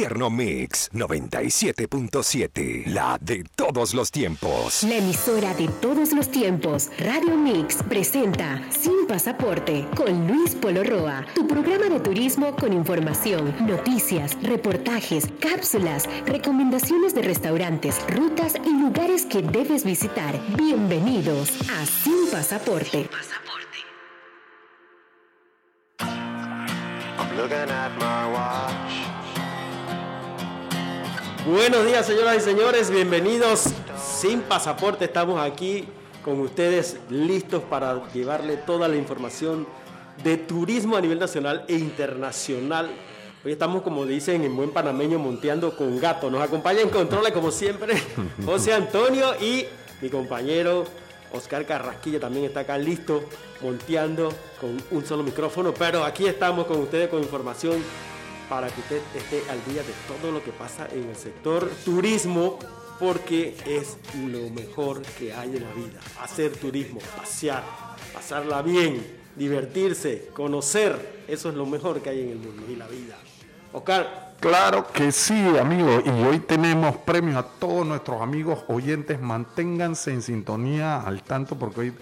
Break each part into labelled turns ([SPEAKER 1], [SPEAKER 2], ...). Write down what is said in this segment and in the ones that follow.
[SPEAKER 1] Infierno Mix 97.7, la de todos los tiempos.
[SPEAKER 2] La emisora de todos los tiempos, Radio Mix, presenta Sin Pasaporte con Luis Polo Roa, tu programa de turismo con información, noticias, reportajes, cápsulas, recomendaciones de restaurantes, rutas y lugares que debes visitar. Bienvenidos a Sin Pasaporte.
[SPEAKER 3] Buenos días, señoras y señores. Bienvenidos sin pasaporte. Estamos aquí con ustedes listos para llevarle toda la información de turismo a nivel nacional e internacional. Hoy estamos, como dicen en buen panameño, monteando con gato. Nos acompaña en controles, como siempre, José Antonio y mi compañero Oscar Carrasquilla también está acá listo, monteando con un solo micrófono. Pero aquí estamos con ustedes con información para que usted esté al día de todo lo que pasa en el sector turismo, porque es lo mejor que hay en la vida. Hacer turismo, pasear, pasarla bien, divertirse, conocer, eso es lo mejor que hay en el mundo y la vida. Oscar.
[SPEAKER 4] Claro que sí, amigo. Y hoy tenemos premios a todos nuestros amigos oyentes. Manténganse en sintonía al tanto porque hoy,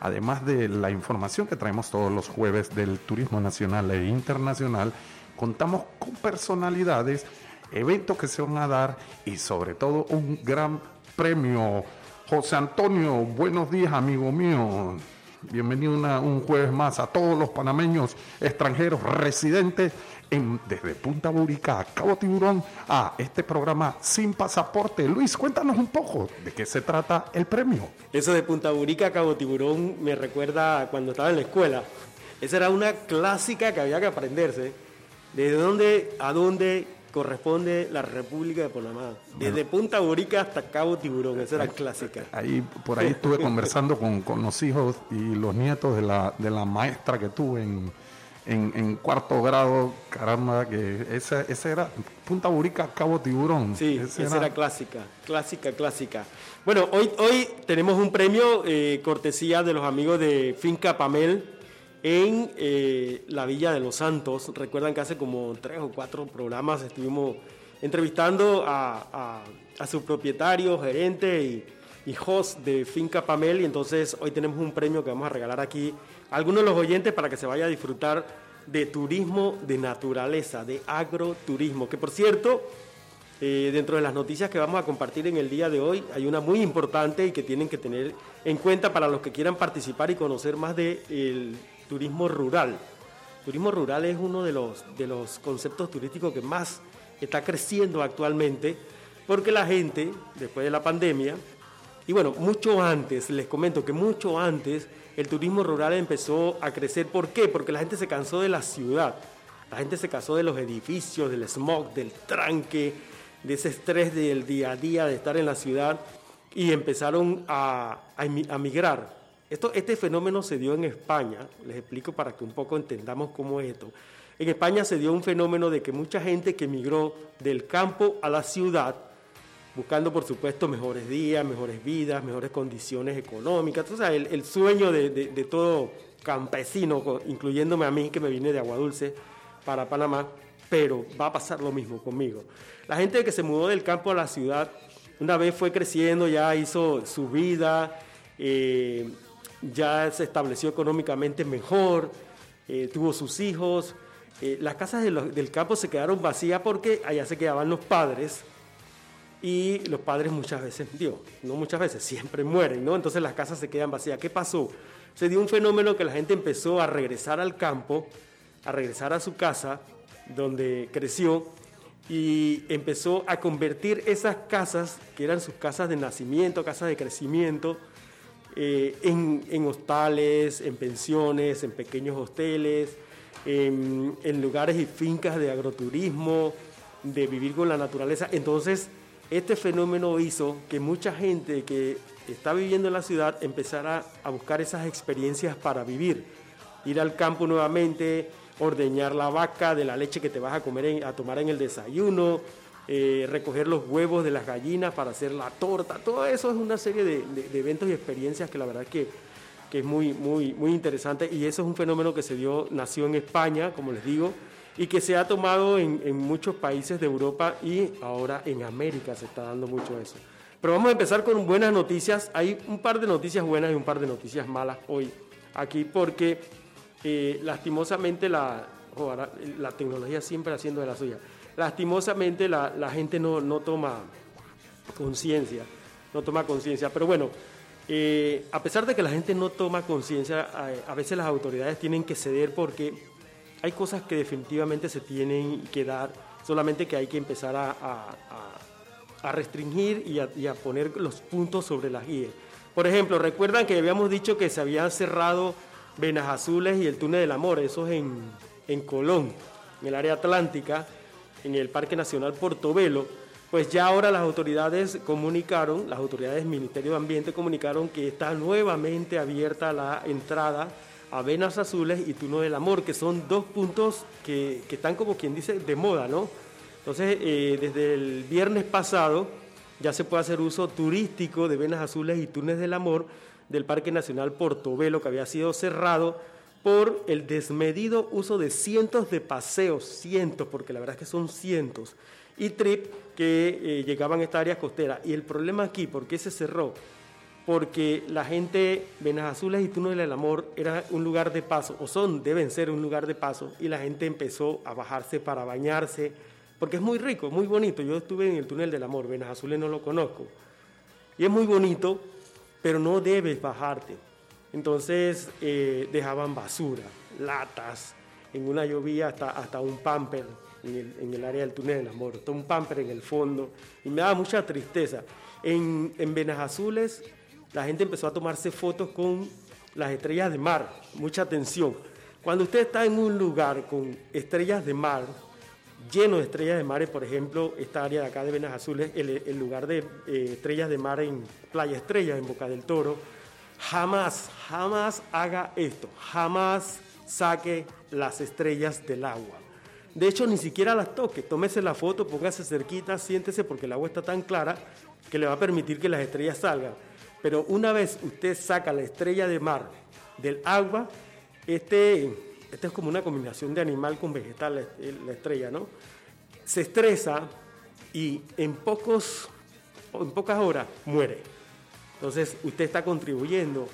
[SPEAKER 4] además de la información que traemos todos los jueves del turismo nacional e internacional, contamos con personalidades, eventos que se van a dar y sobre todo un gran premio. José Antonio, buenos días, amigo mío. Bienvenido un jueves más a todos los panameños extranjeros residentes en, desde Punta Burica a Cabo Tiburón a este programa Sin Pasaporte. Luis, cuéntanos un poco de qué se trata el premio.
[SPEAKER 3] Eso de Punta Burica a Cabo Tiburón me recuerda cuando estaba en la escuela. Esa era una clásica que había que aprenderse ¿De dónde a dónde corresponde la República de Panamá? Desde Punta Borica hasta Cabo Tiburón, esa era clásica.
[SPEAKER 4] Ahí, por ahí estuve conversando con, los hijos y los nietos de la, de la maestra que tuve en, en, cuarto grado, caramba, que esa, esa era Punta Burica, Cabo Tiburón.
[SPEAKER 3] Sí, esa era... clásica, clásica, clásica. Bueno, hoy, hoy tenemos un premio eh, cortesía de los amigos de Finca Pamel, en eh, la Villa de los Santos. Recuerdan que hace como tres o cuatro programas estuvimos entrevistando a, su propietario, gerente y, y, host de Finca Pamel. Y entonces hoy tenemos un premio que vamos a regalar aquí a algunos de los oyentes para que se vaya a disfrutar de turismo de naturaleza, de agroturismo. Que por cierto, eh, dentro de las noticias que vamos a compartir en el día de hoy, hay una muy importante y que tienen que tener en cuenta para los que quieran participar y conocer más de el turismo rural. Turismo rural es uno de los, de los conceptos turísticos que más está creciendo actualmente, porque la gente, después de la pandemia, y bueno, mucho antes, les comento que mucho antes el turismo rural empezó a crecer. ¿Por qué? Porque la gente se cansó de la ciudad, la gente se cansó de los edificios, del smog, del tranque, de ese estrés del día a día de estar en la ciudad y empezaron a, a migrar este fenómeno se dio en España, les explico para que un poco entendamos cómo es esto. En España se dio un fenómeno de que mucha gente que emigró del campo a la ciudad, buscando por supuesto mejores días, mejores vidas, mejores condiciones económicas, o sea, el, sueño de, de, todo campesino, incluyéndome a mí que me vine de Agua Dulce para Panamá, pero va a pasar lo mismo conmigo. La gente que se mudó del campo a la ciudad, una vez fue creciendo, ya hizo su vida, eh, ya se estableció económicamente mejor, eh, tuvo sus hijos. Eh, las casas del campo se quedaron vacías porque allá se quedaban los padres y los padres muchas veces, digo, no muchas veces, siempre mueren, ¿no? Entonces las casas se quedan vacías. ¿Qué pasó? Se dio un fenómeno que la gente empezó a regresar al campo, a regresar a su casa, donde creció, y empezó a convertir esas casas, que eran sus casas de nacimiento, casas de crecimiento, eh, en, hostales, en pensiones, en pequeños hosteles, en, lugares y fincas de agroturismo, de vivir con la naturaleza. Entonces, este fenómeno hizo que mucha gente que está viviendo en la ciudad empezara a buscar esas experiencias para vivir, ir al campo nuevamente, ordeñar la vaca de la leche que te vas a comer a tomar en el desayuno, eh, recoger los huevos de las gallinas para hacer la torta, todo eso es una serie de, eventos y experiencias que la verdad que, que, es muy, muy, muy interesante y eso es un fenómeno que se dio, nació en España, como les digo, y que se ha tomado en, muchos países de Europa y ahora en América se está dando mucho eso. Pero vamos a empezar con buenas noticias. Hay un par de noticias buenas y un par de noticias malas hoy aquí porque eh, lastimosamente la, la tecnología siempre haciendo de la suya. Lastimosamente la, la gente no, no toma conciencia, no toma conciencia. Pero bueno, eh, a pesar de que la gente no toma conciencia, a, a veces las autoridades tienen que ceder porque hay cosas que definitivamente se tienen que dar, solamente que hay que empezar a, a, restringir y a, y a poner los puntos sobre las guías. Por ejemplo, recuerdan que habíamos dicho que se habían cerrado Venas Azules y el Túnel del Amor, eso es en, en Colón, en el área atlántica, en el Parque Nacional Portobelo. Pues ya ahora las autoridades comunicaron, las autoridades del Ministerio de Ambiente comunicaron que está nuevamente abierta la entrada a Venas Azules y Túnel del Amor, que son dos puntos que, que están como quien dice de moda, ¿no? Entonces, eh, desde el viernes pasado ya se puede hacer uso turístico de Venas Azules y Túneles del Amor del Parque Nacional Portobelo, que había sido cerrado por el desmedido uso de cientos de paseos, cientos, porque la verdad es que son cientos, y trip que eh, llegaban a esta área costera. Y el problema aquí, ¿por qué se cerró? Porque la gente, Venas Azules y Túnel del Amor era un lugar de paso, o son, deben ser un lugar de paso, y la gente empezó a bajarse para bañarse, porque es muy rico, muy bonito. Yo estuve en el Túnel del Amor, Venas Azules no lo conozco, y es muy bonito, pero no debes bajarte. Entonces eh, dejaban basura, latas, en una llovía hasta, hasta un pamper en el, área del túnel del amor, hasta un pamper en el fondo, y me daba mucha tristeza. En, en Venas Azules la gente empezó a tomarse fotos con las estrellas de mar, mucha atención. Cuando usted está en un lugar con estrellas de mar, lleno de estrellas de mar, por ejemplo, esta área de acá de Venas Azules, el, el lugar de eh, estrellas de mar en Playa Estrella, en Boca del Toro, jamás, jamás haga esto, jamás saque las estrellas del agua. De hecho, ni siquiera las toque, tómese la foto, póngase cerquita, siéntese porque el agua está tan clara que le va a permitir que las estrellas salgan. Pero una vez usted saca la estrella de mar del agua, este, este es como una combinación de animal con vegetal, la, la estrella, ¿no? Se estresa y en, pocos, en pocas horas muere. Entonces usted está contribuyendo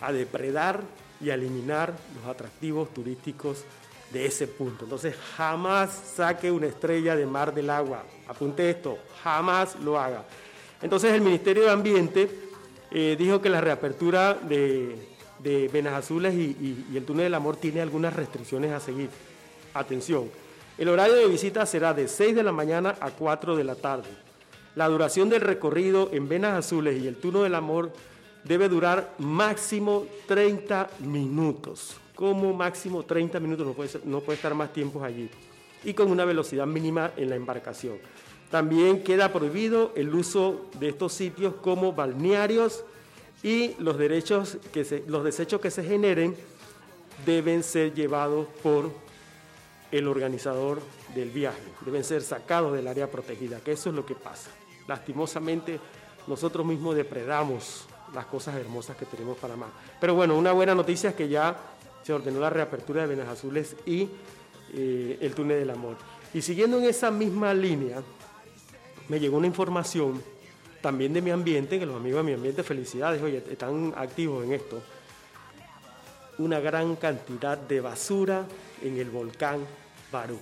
[SPEAKER 3] a depredar y a eliminar los atractivos turísticos de ese punto. Entonces jamás saque una estrella de mar del agua. Apunte esto, jamás lo haga. Entonces el Ministerio de Ambiente eh, dijo que la reapertura de, Venas Azules y, y, y el Túnel del Amor tiene algunas restricciones a seguir. Atención, el horario de visita será de 6 de la mañana a 4 de la tarde. La duración del recorrido en Venas Azules y el Túnel del Amor debe durar máximo 30 minutos. Como máximo 30 minutos, no puede, no puede estar más tiempo allí. Y con una velocidad mínima en la embarcación. También queda prohibido el uso de estos sitios como balnearios y los, derechos que los desechos que se generen deben ser llevados por el organizador del viaje. Deben ser sacados del área protegida, que eso es lo que pasa. Lastimosamente, nosotros mismos depredamos las cosas hermosas que tenemos para más. Pero bueno, una buena noticia es que ya se ordenó la reapertura de Venas Azules y eh, el túnel del amor. Y siguiendo en esa misma línea, me llegó una información también de mi ambiente, que los amigos de mi ambiente, felicidades, oye, están activos en esto. Una gran cantidad de basura en el volcán Barú.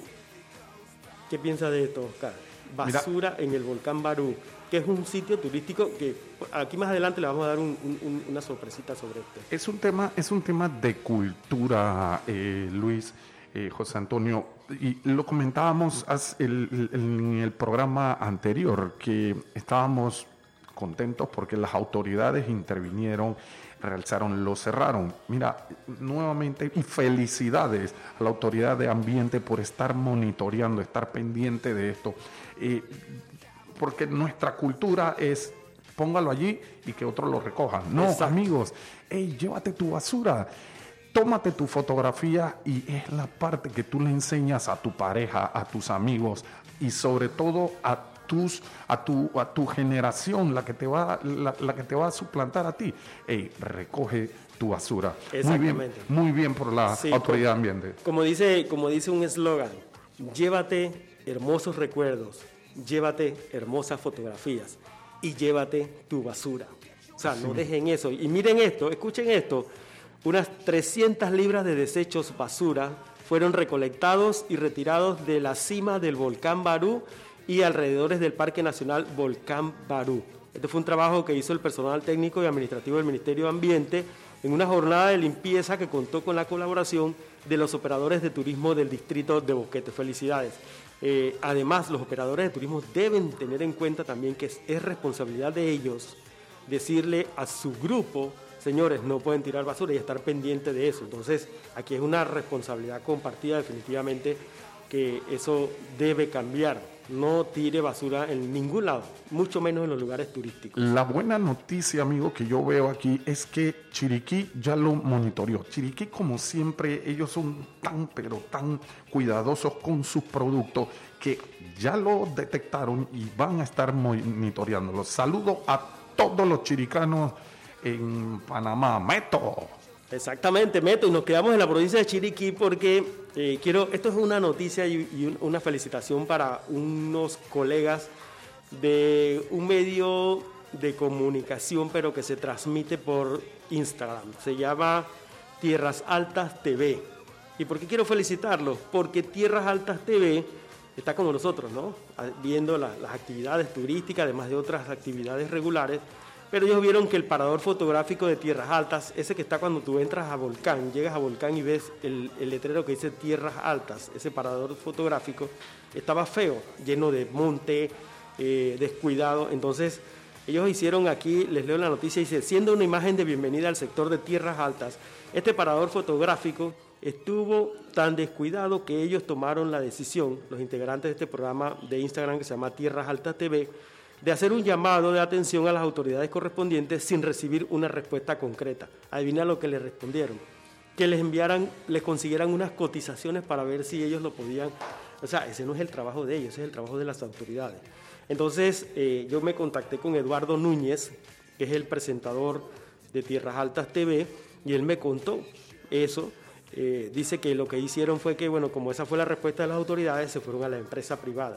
[SPEAKER 3] ¿Qué piensa de esto, Oscar?
[SPEAKER 4] Mira.
[SPEAKER 3] Basura en el volcán Barú, que es un sitio turístico que aquí más adelante le vamos a dar un- un- un- una sorpresita sobre esto.
[SPEAKER 4] Es un tema, es un tema de cultura, eh, Luis, eh, José Antonio, y lo comentábamos hace- el- el- en el programa anterior, que estábamos contentos porque las autoridades intervinieron, realizaron, lo cerraron. Mira, nuevamente, y felicidades a la autoridad de ambiente por estar monitoreando, estar pendiente de esto. Eh, porque nuestra cultura es póngalo allí y que otro lo recoja. No,
[SPEAKER 3] Exacto.
[SPEAKER 4] amigos, hey, llévate tu basura. Tómate tu fotografía y es la parte que tú le enseñas a tu pareja, a tus amigos y sobre todo a tus a tu a tu generación, la que te va la, la que te va a suplantar a ti. Hey, recoge tu basura. Muy bien,
[SPEAKER 3] Exactamente.
[SPEAKER 4] muy bien por la
[SPEAKER 3] Sí,
[SPEAKER 4] autoridad
[SPEAKER 3] como-
[SPEAKER 4] ambiente.
[SPEAKER 3] Como dice, como dice un eslogan, llévate hermosos recuerdos, llévate hermosas fotografías y llévate tu basura. O sea, no dejen eso. Y miren esto, escuchen esto. Unas 300 libras de desechos basura fueron recolectados y retirados de la cima del volcán Barú y alrededores del Parque Nacional Volcán Barú. Este fue un trabajo que hizo el personal técnico y administrativo del Ministerio de Ambiente en una jornada de limpieza que contó con la colaboración de los operadores de turismo del distrito de Boquete. Felicidades. Eh, además, los operadores de turismo deben tener en cuenta también que es, responsabilidad de ellos decirle a su grupo, señores, no pueden tirar basura y estar pendiente de eso. Entonces, aquí es una responsabilidad compartida definitivamente que eso debe cambiar no tire basura en ningún lado, mucho menos en los lugares turísticos.
[SPEAKER 4] La buena noticia, amigo, que yo veo aquí es que Chiriquí ya lo monitoreó. Chiriquí, como siempre, ellos son tan, pero tan cuidadosos con sus productos que ya lo detectaron y van a estar monitoreándolo. Saludo a todos los chiricanos en Panamá. Meto.
[SPEAKER 3] Exactamente, Meto, y nos quedamos en la provincia de Chiriquí porque eh, quiero, esto es una noticia y, una felicitación para unos colegas de un medio de comunicación, pero que se transmite por Instagram. Se llama Tierras Altas TV. ¿Y por qué quiero felicitarlos? Porque Tierras Altas TV está como nosotros, ¿no? Viendo las actividades turísticas, además de otras actividades regulares pero ellos vieron que el parador fotográfico de Tierras Altas, ese que está cuando tú entras a Volcán, llegas a Volcán y ves el, letrero que dice Tierras Altas, ese parador fotográfico, estaba feo, lleno de monte, eh, descuidado. Entonces, ellos hicieron aquí, les leo la noticia, dice, siendo una imagen de bienvenida al sector de Tierras Altas, este parador fotográfico estuvo tan descuidado que ellos tomaron la decisión, los integrantes de este programa de Instagram que se llama Tierras Altas TV, de hacer un llamado de atención a las autoridades correspondientes sin recibir una respuesta concreta. Adivina lo que le respondieron. Que les enviaran, les consiguieran unas cotizaciones para ver si ellos lo podían. O sea, ese no es el trabajo de ellos, ese es el trabajo de las autoridades. Entonces, eh, yo me contacté con Eduardo Núñez, que es el presentador de Tierras Altas TV, y él me contó eso. Eh, dice que lo que hicieron fue que, bueno, como esa fue la respuesta de las autoridades, se fueron a la empresa privada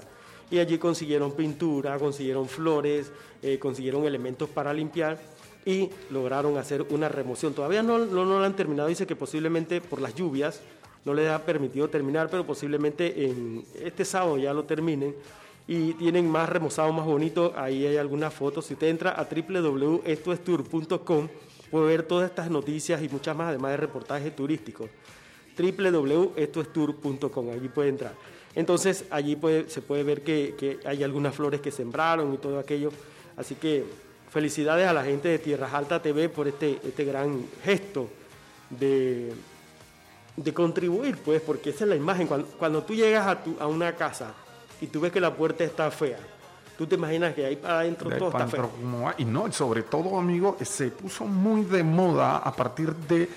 [SPEAKER 3] y allí consiguieron pintura, consiguieron flores, eh, consiguieron elementos para limpiar y lograron hacer una remoción. Todavía no, no, lo han terminado, dice que posiblemente por las lluvias no les ha permitido terminar, pero posiblemente en este sábado ya lo terminen y tienen más remozado, más bonito. Ahí hay algunas fotos. Si usted entra a www.estoestour.com puede ver todas estas noticias y muchas más, además de reportajes turísticos. www.estoestour.com, allí puede entrar. Entonces allí se puede ver que, hay algunas flores que sembraron y todo aquello. Así que felicidades a la gente de Tierras Altas TV por este, este gran gesto de, de contribuir, pues, porque esa es la imagen. Cuando, tú llegas a, tu, a una casa y tú ves que la puerta está fea, tú te imaginas que ahí para adentro todo está feo.
[SPEAKER 4] Y no, sobre todo, amigo, se puso muy de moda a partir de,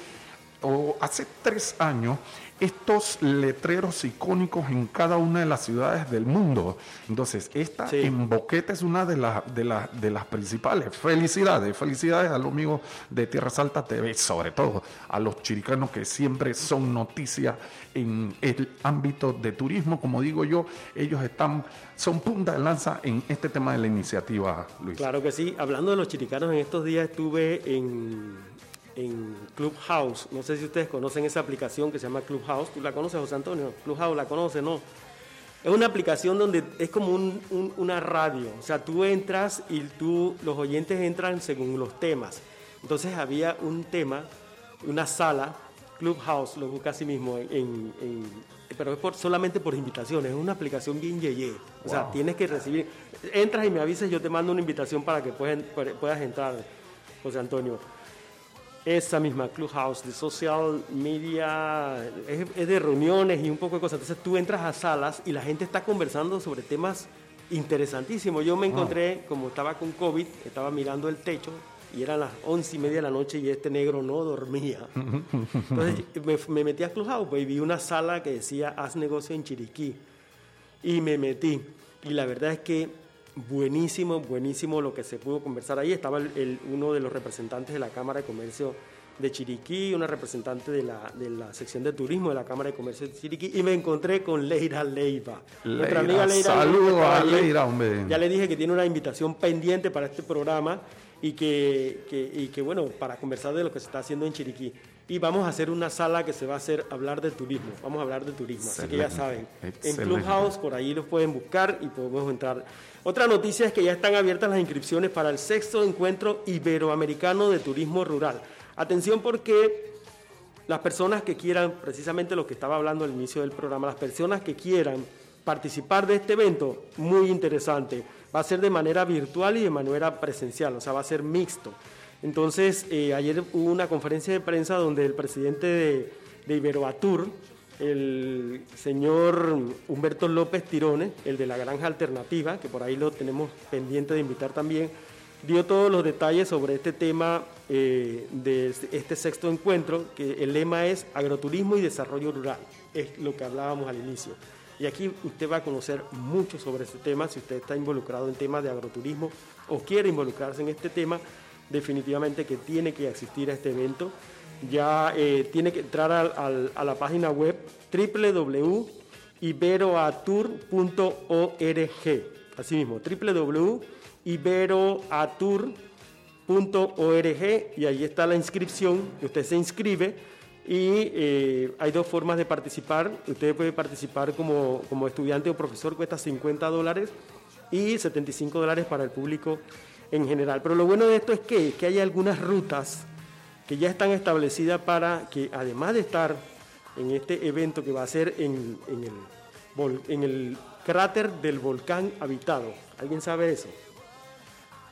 [SPEAKER 4] o hace tres años, estos letreros icónicos en cada una de las ciudades del mundo. Entonces, esta en Boquete es una de, de, de las principales. Felicidades, felicidades a los amigos de Tierra Salta TV, sobre todo a los chiricanos que siempre son noticias en el ámbito de turismo. Como digo yo, ellos están, son punta de lanza en este tema de la iniciativa, Luis.
[SPEAKER 3] Claro que sí. Hablando de los chiricanos, en estos días estuve en en Clubhouse. No sé si ustedes conocen esa aplicación que se llama Clubhouse. ¿Tú la conoces, José Antonio? Clubhouse, ¿la conoce? No. Es una aplicación donde es como una radio. O sea, tú entras y tú, los oyentes entran según los temas. Entonces había un tema, una sala, Clubhouse, lo busca así mismo, en, pero es por, solamente por invitaciones. Es una aplicación bien yeye. O sea, tienes que recibir. Entras y me avisas, yo te mando una invitación para que puedas, puedas entrar, José Antonio esa misma Clubhouse de social media, es, de reuniones y un poco de cosas. Entonces tú entras a salas y la gente está conversando sobre temas interesantísimos. Yo me encontré, como estaba con COVID, estaba mirando el techo y eran las once y media de la noche y este negro no dormía. Entonces me, metí a Clubhouse pues, y vi una sala que decía haz negocio en Chiriquí y me metí. Y la verdad es que buenísimo, buenísimo lo que se pudo conversar ahí. Estaba el, uno de los representantes de la Cámara de Comercio de Chiriquí, una representante de la, de la sección de turismo de la Cámara de Comercio de Chiriquí y me encontré con Leira Leiva.
[SPEAKER 4] Nuestra amiga Leira. Saludos a Leira, hombre.
[SPEAKER 3] Ya le dije que tiene una invitación pendiente para este programa y que, que, y que, bueno, para conversar de lo que se está haciendo en Chiriquí. Y vamos a hacer una sala que se va a hacer hablar de turismo. Vamos a hablar de turismo, así que ya saben. En Clubhouse, por ahí los pueden buscar y podemos entrar. Otra noticia es que ya están abiertas las inscripciones para el sexto encuentro iberoamericano de turismo rural. Atención porque las personas que quieran, precisamente lo que estaba hablando al inicio del programa, las personas que quieran participar de este evento, muy interesante. Va a ser de manera virtual y de manera presencial, o sea, va a ser mixto. Entonces, eh, ayer hubo una conferencia de prensa donde el presidente de, de Iberoatur, el señor Humberto López Tirone, el de la Granja Alternativa, que por ahí lo tenemos pendiente de invitar también, dio todos los detalles sobre este tema eh, de este sexto encuentro, que el lema es agroturismo y desarrollo rural, es lo que hablábamos al inicio. Y aquí usted va a conocer mucho sobre este tema, si usted está involucrado en temas de agroturismo o quiere involucrarse en este tema, definitivamente que tiene que asistir a este evento. Ya eh, tiene que entrar a la página web www.iberoatur.org, así mismo, www iberoatur.org y ahí está la inscripción, usted se inscribe y eh, hay dos formas de participar. Usted puede participar como, como estudiante o profesor, cuesta 50 dólares y 75 dólares para el público en general. Pero lo bueno de esto es que, que hay algunas rutas que ya están establecidas para que además de estar en este evento que va a ser en, en, el, en el cráter del volcán habitado. ¿Alguien sabe eso?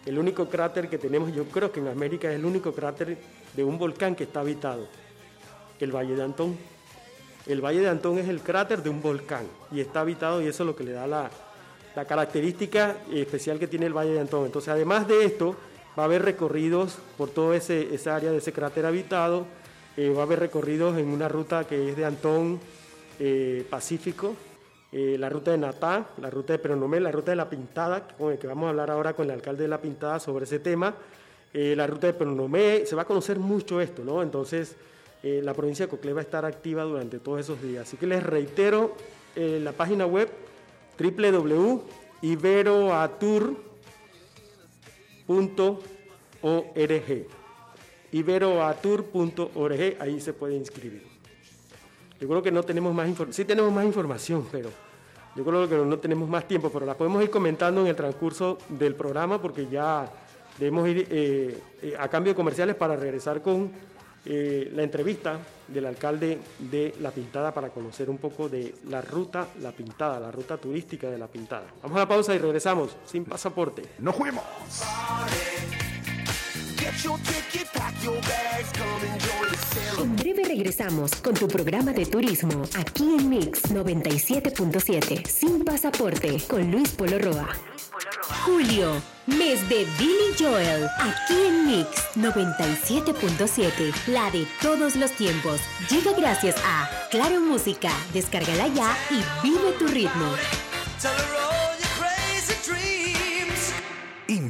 [SPEAKER 3] El único cráter que tenemos, yo creo que en América es el único cráter de un volcán que está habitado, el Valle de Antón. El Valle de Antón es el cráter de un volcán y está habitado y eso es lo que le da la, característica especial que tiene el Valle de Antón. Entonces, además de esto, va a haber recorridos por toda esa área de ese cráter habitado, eh, va a haber recorridos en una ruta que es de Antón eh, Pacífico, eh, la ruta de Natá, la ruta de Peronomé, la ruta de La Pintada, con el que vamos a hablar ahora con el alcalde de La Pintada sobre ese tema, la ruta de Peronomé, se va a conocer mucho esto, ¿no? Entonces, la provincia de Coclé va a estar activa durante todos esos días. Así que les reitero la página web www.iberoatur.org iberoatur.org, ahí se puede inscribir. Yo creo que no tenemos más información, sí tenemos más información, pero yo creo que no tenemos más tiempo, pero la podemos ir comentando en el transcurso del programa porque ya debemos ir eh, eh, a cambio de comerciales para regresar con eh, la entrevista del alcalde de La Pintada para conocer un poco de la ruta La Pintada, la ruta turística de La Pintada. Vamos a la pausa y regresamos sin pasaporte.
[SPEAKER 4] ¡Nos fuimos!
[SPEAKER 2] En breve regresamos con tu programa de turismo aquí en Mix 97.7 sin pasaporte con Luis Polo Roa. Julio, mes de Billy Joel, aquí en Mix 97.7, la de todos los tiempos. Llega gracias a Claro Música, descárgala ya y vive tu ritmo.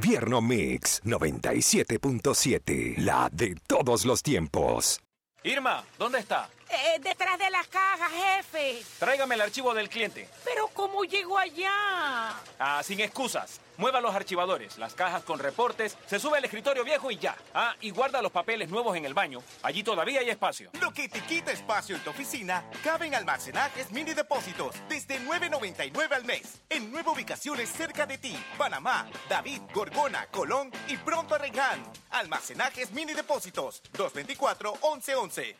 [SPEAKER 1] Invierno Mix 97.7, la de todos los tiempos.
[SPEAKER 5] Irma, ¿dónde está?
[SPEAKER 6] Eh, detrás de las cajas, jefe.
[SPEAKER 5] Tráigame el archivo del cliente.
[SPEAKER 6] Pero ¿cómo llego allá?
[SPEAKER 5] Ah, sin excusas. Mueva los archivadores, las cajas con reportes, se sube al escritorio viejo y ya. Ah, y guarda los papeles nuevos en el baño. Allí todavía hay espacio.
[SPEAKER 7] Lo que te quita espacio en tu oficina cabe en almacenajes mini depósitos desde 9.99 al mes. En nueve ubicaciones cerca de ti. Panamá, David, Gorgona, Colón y pronto Arregán. Almacenajes mini depósitos 224-1111.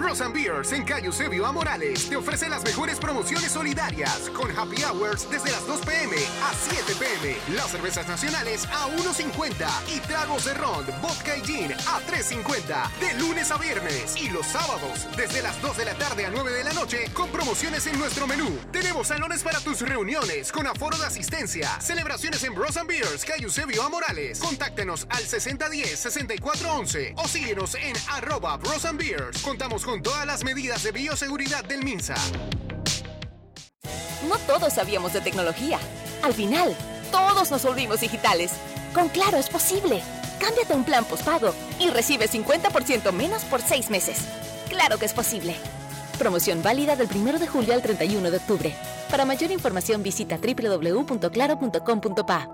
[SPEAKER 8] Bros and Beers en Calle Eusebio a Morales te ofrece las mejores promociones solidarias con happy hours desde las 2 pm a 7 pm. Las cervezas nacionales a 1.50 y tragos de ron, vodka y gin a 3.50 de lunes a viernes y los sábados desde las 2 de la tarde a 9 de la noche con promociones en nuestro menú. Tenemos salones para tus reuniones con aforo de asistencia. Celebraciones en Bros and Beers Calle Eusebio a Morales. Contáctenos al 6010-6411 o síguenos en arroba Bros and Beers. Contamos con todas las medidas de bioseguridad del MINSA.
[SPEAKER 9] No todos sabíamos de tecnología. Al final, todos nos volvimos digitales. Con Claro es posible. Cámbiate a un plan postpago y recibe 50% menos por seis meses. Claro que es posible. Promoción válida del 1 de julio al 31 de octubre. Para mayor información visita www.claro.com.pa.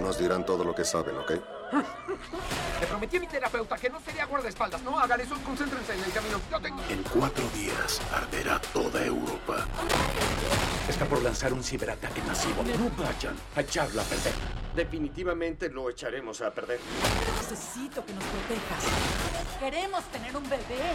[SPEAKER 10] Nos dirán todo lo que saben, ¿ok?
[SPEAKER 11] Le prometí a mi terapeuta que no sería guardaespaldas. No hagan eso, concéntrense en el camino. Yo tengo...
[SPEAKER 12] En cuatro días arderá toda Europa. Está por lanzar un ciberataque masivo. No vayan a echarlo a perder.
[SPEAKER 13] Definitivamente lo echaremos a perder.
[SPEAKER 14] Necesito que nos protejas. Queremos tener un bebé.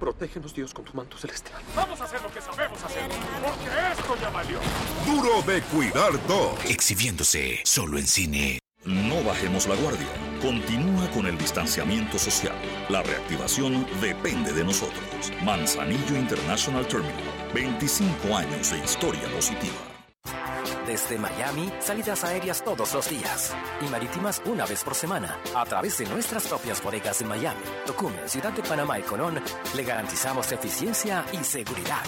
[SPEAKER 11] Protégenos, Dios, con tu manto celestial.
[SPEAKER 15] Vamos a hacer lo que sabemos hacer, porque esto ya valió.
[SPEAKER 16] Duro de cuidar dos.
[SPEAKER 17] Exhibiéndose solo en cine. No bajemos la guardia. Continúa con el distanciamiento social. La reactivación depende de nosotros. Manzanillo International Terminal. 25 años de historia positiva.
[SPEAKER 18] Desde Miami, salidas aéreas todos los días y marítimas una vez por semana. A través de nuestras propias bodegas en Miami, Tocumen, Ciudad de Panamá y Colón, le garantizamos eficiencia y seguridad.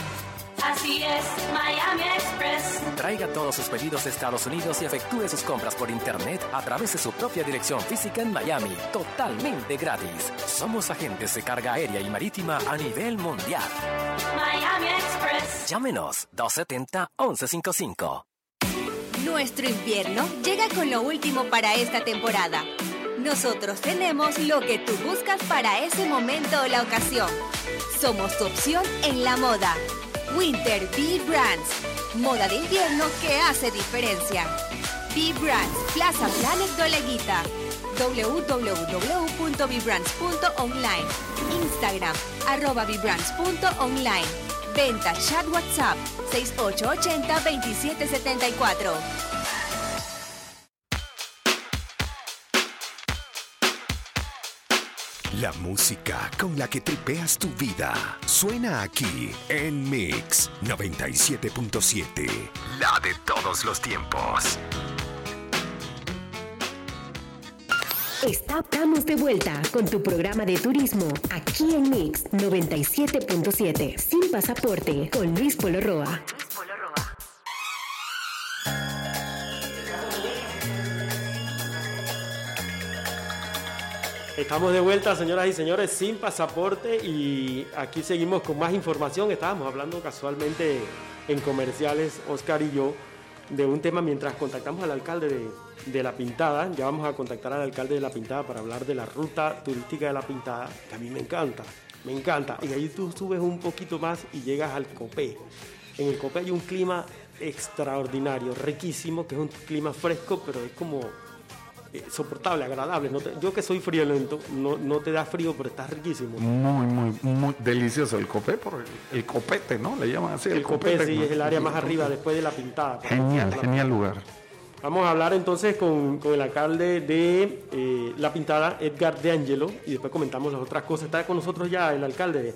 [SPEAKER 19] Así es, Miami Express.
[SPEAKER 18] Traiga todos sus pedidos de Estados Unidos y efectúe sus compras por internet a través de su propia dirección física en Miami, totalmente gratis. Somos agentes de carga aérea y marítima a nivel mundial.
[SPEAKER 19] Miami Express.
[SPEAKER 18] Llámenos 270-1155.
[SPEAKER 20] Nuestro invierno llega con lo último para esta temporada. Nosotros tenemos lo que tú buscas para ese momento o la ocasión. Somos tu opción en la moda. Winter Bee Brands. Moda de invierno que hace diferencia. Bee Brands, Plaza Planet Doleguita. www.vibrands.online. Instagram, arroba vibrands.online. Venta chat WhatsApp 6880-2774.
[SPEAKER 1] La música con la que tripeas tu vida suena aquí en Mix 97.7. La de todos los tiempos.
[SPEAKER 2] Estamos de vuelta con tu programa de turismo aquí en Mix 97.7 sin pasaporte con Luis Polo Roa.
[SPEAKER 3] Estamos de vuelta, señoras y señores, sin pasaporte y aquí seguimos con más información. Estábamos hablando casualmente en comerciales, Oscar y yo, de un tema mientras contactamos al alcalde de, de La Pintada. Ya vamos a contactar al alcalde de La Pintada para hablar de la ruta turística de La Pintada, que a mí me encanta, me encanta. Y ahí tú subes un poquito más y llegas al Copé. En el Copé hay un clima extraordinario, riquísimo, que es un clima fresco, pero es como eh, soportable, agradable. No te- yo que soy friolento, no, no te da frío, pero está riquísimo.
[SPEAKER 4] Muy, muy, muy delicioso el copé, por el, el copete, ¿no? Le llaman así.
[SPEAKER 3] el Copé
[SPEAKER 4] copete,
[SPEAKER 3] sí es el área más arriba después de la pintada.
[SPEAKER 4] Genial, genial lugar.
[SPEAKER 3] Vamos a hablar entonces con, con el alcalde de eh, La Pintada, Edgar De Angelo, y después comentamos las otras cosas. Está con nosotros ya el alcalde.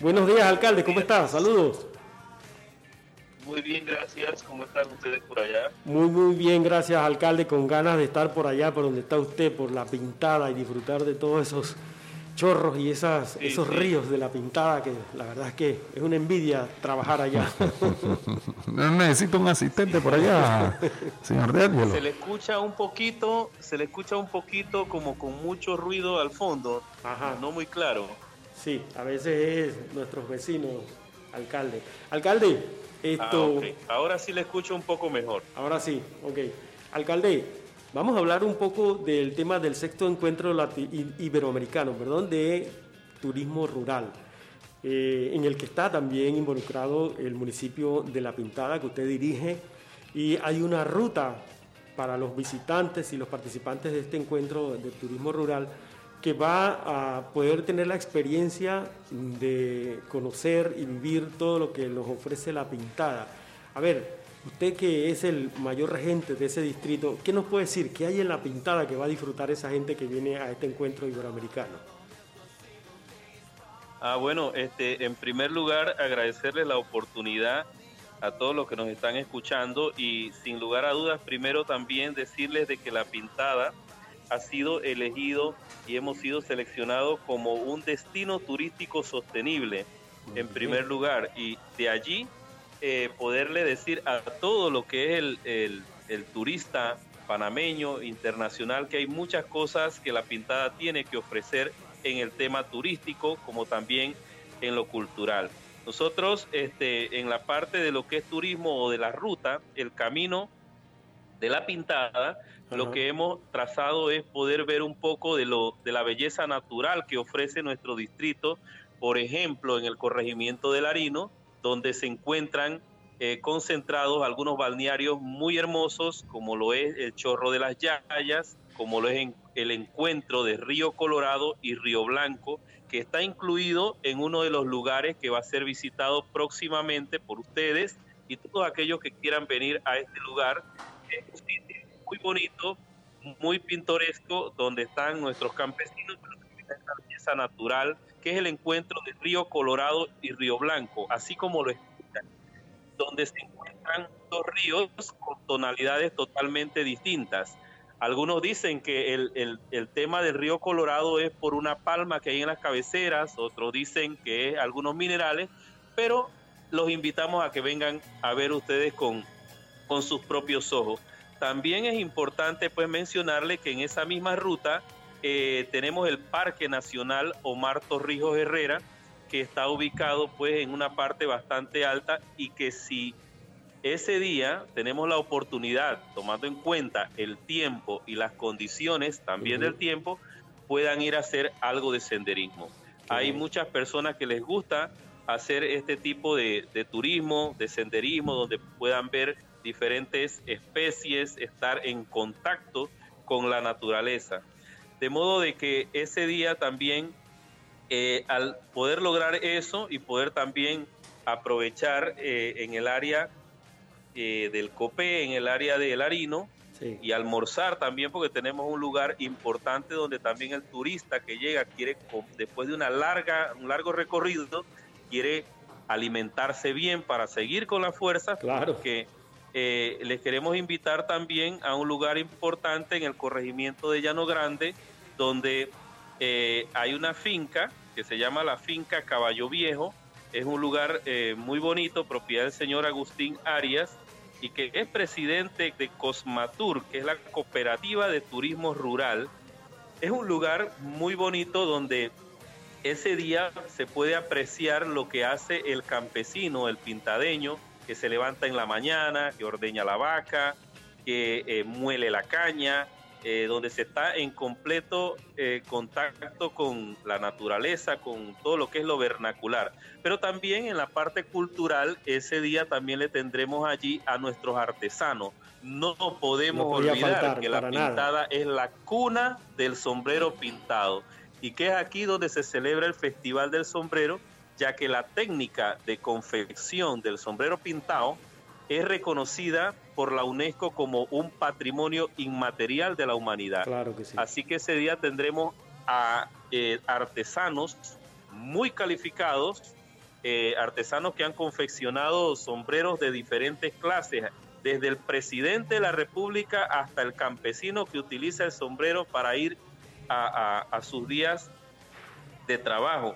[SPEAKER 3] Buenos días, alcalde, ¿cómo estás? Saludos.
[SPEAKER 21] Muy bien, gracias. ¿Cómo están ustedes por allá?
[SPEAKER 3] Muy, muy bien, gracias, alcalde, con ganas de estar por allá, por donde está usted, por La Pintada y disfrutar de todos esos chorros y esas,
[SPEAKER 21] Sí,
[SPEAKER 3] esos
[SPEAKER 21] sí.
[SPEAKER 3] ríos de La Pintada, que la verdad es que es una envidia trabajar allá.
[SPEAKER 4] No necesito un asistente por allá, señor De Angelo.
[SPEAKER 21] Se le escucha un poquito, se le escucha un poquito como con mucho ruido al fondo, no muy claro.
[SPEAKER 3] Sí, a veces es nuestros vecinos, alcalde. Alcalde, esto...
[SPEAKER 21] Ah, ok. Ahora sí le escucho un poco mejor.
[SPEAKER 3] Ahora sí, ok. Alcalde, vamos a hablar un poco del tema del sexto encuentro iberoamericano, perdón, de turismo rural, eh, en el que está también involucrado el municipio de La Pintada que usted dirige y hay una ruta para los visitantes y los participantes de este encuentro de turismo rural que va a poder tener la experiencia de conocer y vivir todo lo que nos ofrece La Pintada. A ver, usted que es el mayor regente de ese distrito, ¿qué nos puede decir? ¿Qué hay en La Pintada que va a disfrutar esa gente que viene a este encuentro iberoamericano?
[SPEAKER 21] Ah, bueno, este, en primer lugar, agradecerle la oportunidad a todos los que nos están escuchando y sin lugar a dudas, primero también decirles de que La Pintada ha sido elegido y hemos sido seleccionados como un destino turístico sostenible en primer lugar y de allí eh, poderle decir a todo lo que es el, el- el turista panameño, internacional, que hay muchas cosas que la pintada tiene que ofrecer en el tema turístico como también en lo cultural. Nosotros este, en la parte de lo que es turismo o de la ruta, el camino de la pintada, lo que hemos trazado es poder ver un poco de, lo, de la belleza natural que ofrece nuestro distrito, por ejemplo, en el corregimiento del Arino, donde se encuentran eh, concentrados algunos balnearios muy hermosos, como lo es el Chorro de las Yayas, como lo es el encuentro de Río Colorado y Río Blanco, que está incluido en uno de los lugares que va a ser visitado próximamente por ustedes y todos aquellos que quieran venir a este lugar. Es un sitio muy bonito, muy pintoresco, donde están nuestros campesinos, pero esta belleza natural, que es el encuentro de Río Colorado y Río Blanco, así como lo escuchan, donde se encuentran dos ríos con tonalidades totalmente distintas. Algunos dicen que el, el, el, tema del río Colorado es por una palma que hay en las cabeceras, otros dicen que es algunos minerales, pero los invitamos a que vengan a ver ustedes con, con sus propios ojos. También es importante pues mencionarle que en esa misma ruta eh, tenemos el Parque Nacional Omar Torrijos Herrera, que está ubicado pues en una parte bastante alta y que si ese día tenemos la oportunidad, tomando en cuenta el tiempo y las condiciones también del tiempo, puedan ir a hacer algo de senderismo. Hay muchas personas que les gusta hacer este tipo de, de, turismo, de senderismo, donde puedan ver diferentes especies, estar en contacto con la naturaleza. De modo de que ese día también, eh, al poder lograr eso y poder también aprovechar eh, en el área eh, del COPE, en el área del Harino, y almorzar también porque tenemos un lugar importante donde también el turista que llega quiere, después de una larga, un largo recorrido, quiere alimentarse bien para seguir con la fuerza,
[SPEAKER 3] claro.
[SPEAKER 21] que eh, les queremos invitar también a un lugar importante en el corregimiento de Llano Grande, donde eh, hay una finca que se llama la finca Caballo Viejo. Es un lugar eh, muy bonito, propiedad del señor Agustín Arias, y que es presidente de Cosmatur, que es la cooperativa de turismo rural. Es un lugar muy bonito donde ese día se puede apreciar lo que hace el campesino, el pintadeño, que se levanta en la mañana, que ordeña la vaca, que eh, muele la caña, eh, donde se está en completo eh, contacto con la naturaleza, con todo lo que es lo vernacular. Pero también en la parte cultural, ese día también le tendremos allí a nuestros artesanos. No podemos
[SPEAKER 3] No
[SPEAKER 21] olvidar que la
[SPEAKER 3] nada.
[SPEAKER 21] pintada es la cuna del sombrero pintado y que es aquí donde se celebra el Festival del Sombrero, ya que la técnica de confección del sombrero pintado es reconocida por la UNESCO como un patrimonio inmaterial de la humanidad.
[SPEAKER 3] Claro que sí.
[SPEAKER 21] Así que ese día tendremos a eh, artesanos muy calificados, eh, artesanos que han confeccionado sombreros de diferentes clases, desde el presidente de la República hasta el campesino que utiliza el sombrero para ir a, a- a sus días de trabajo.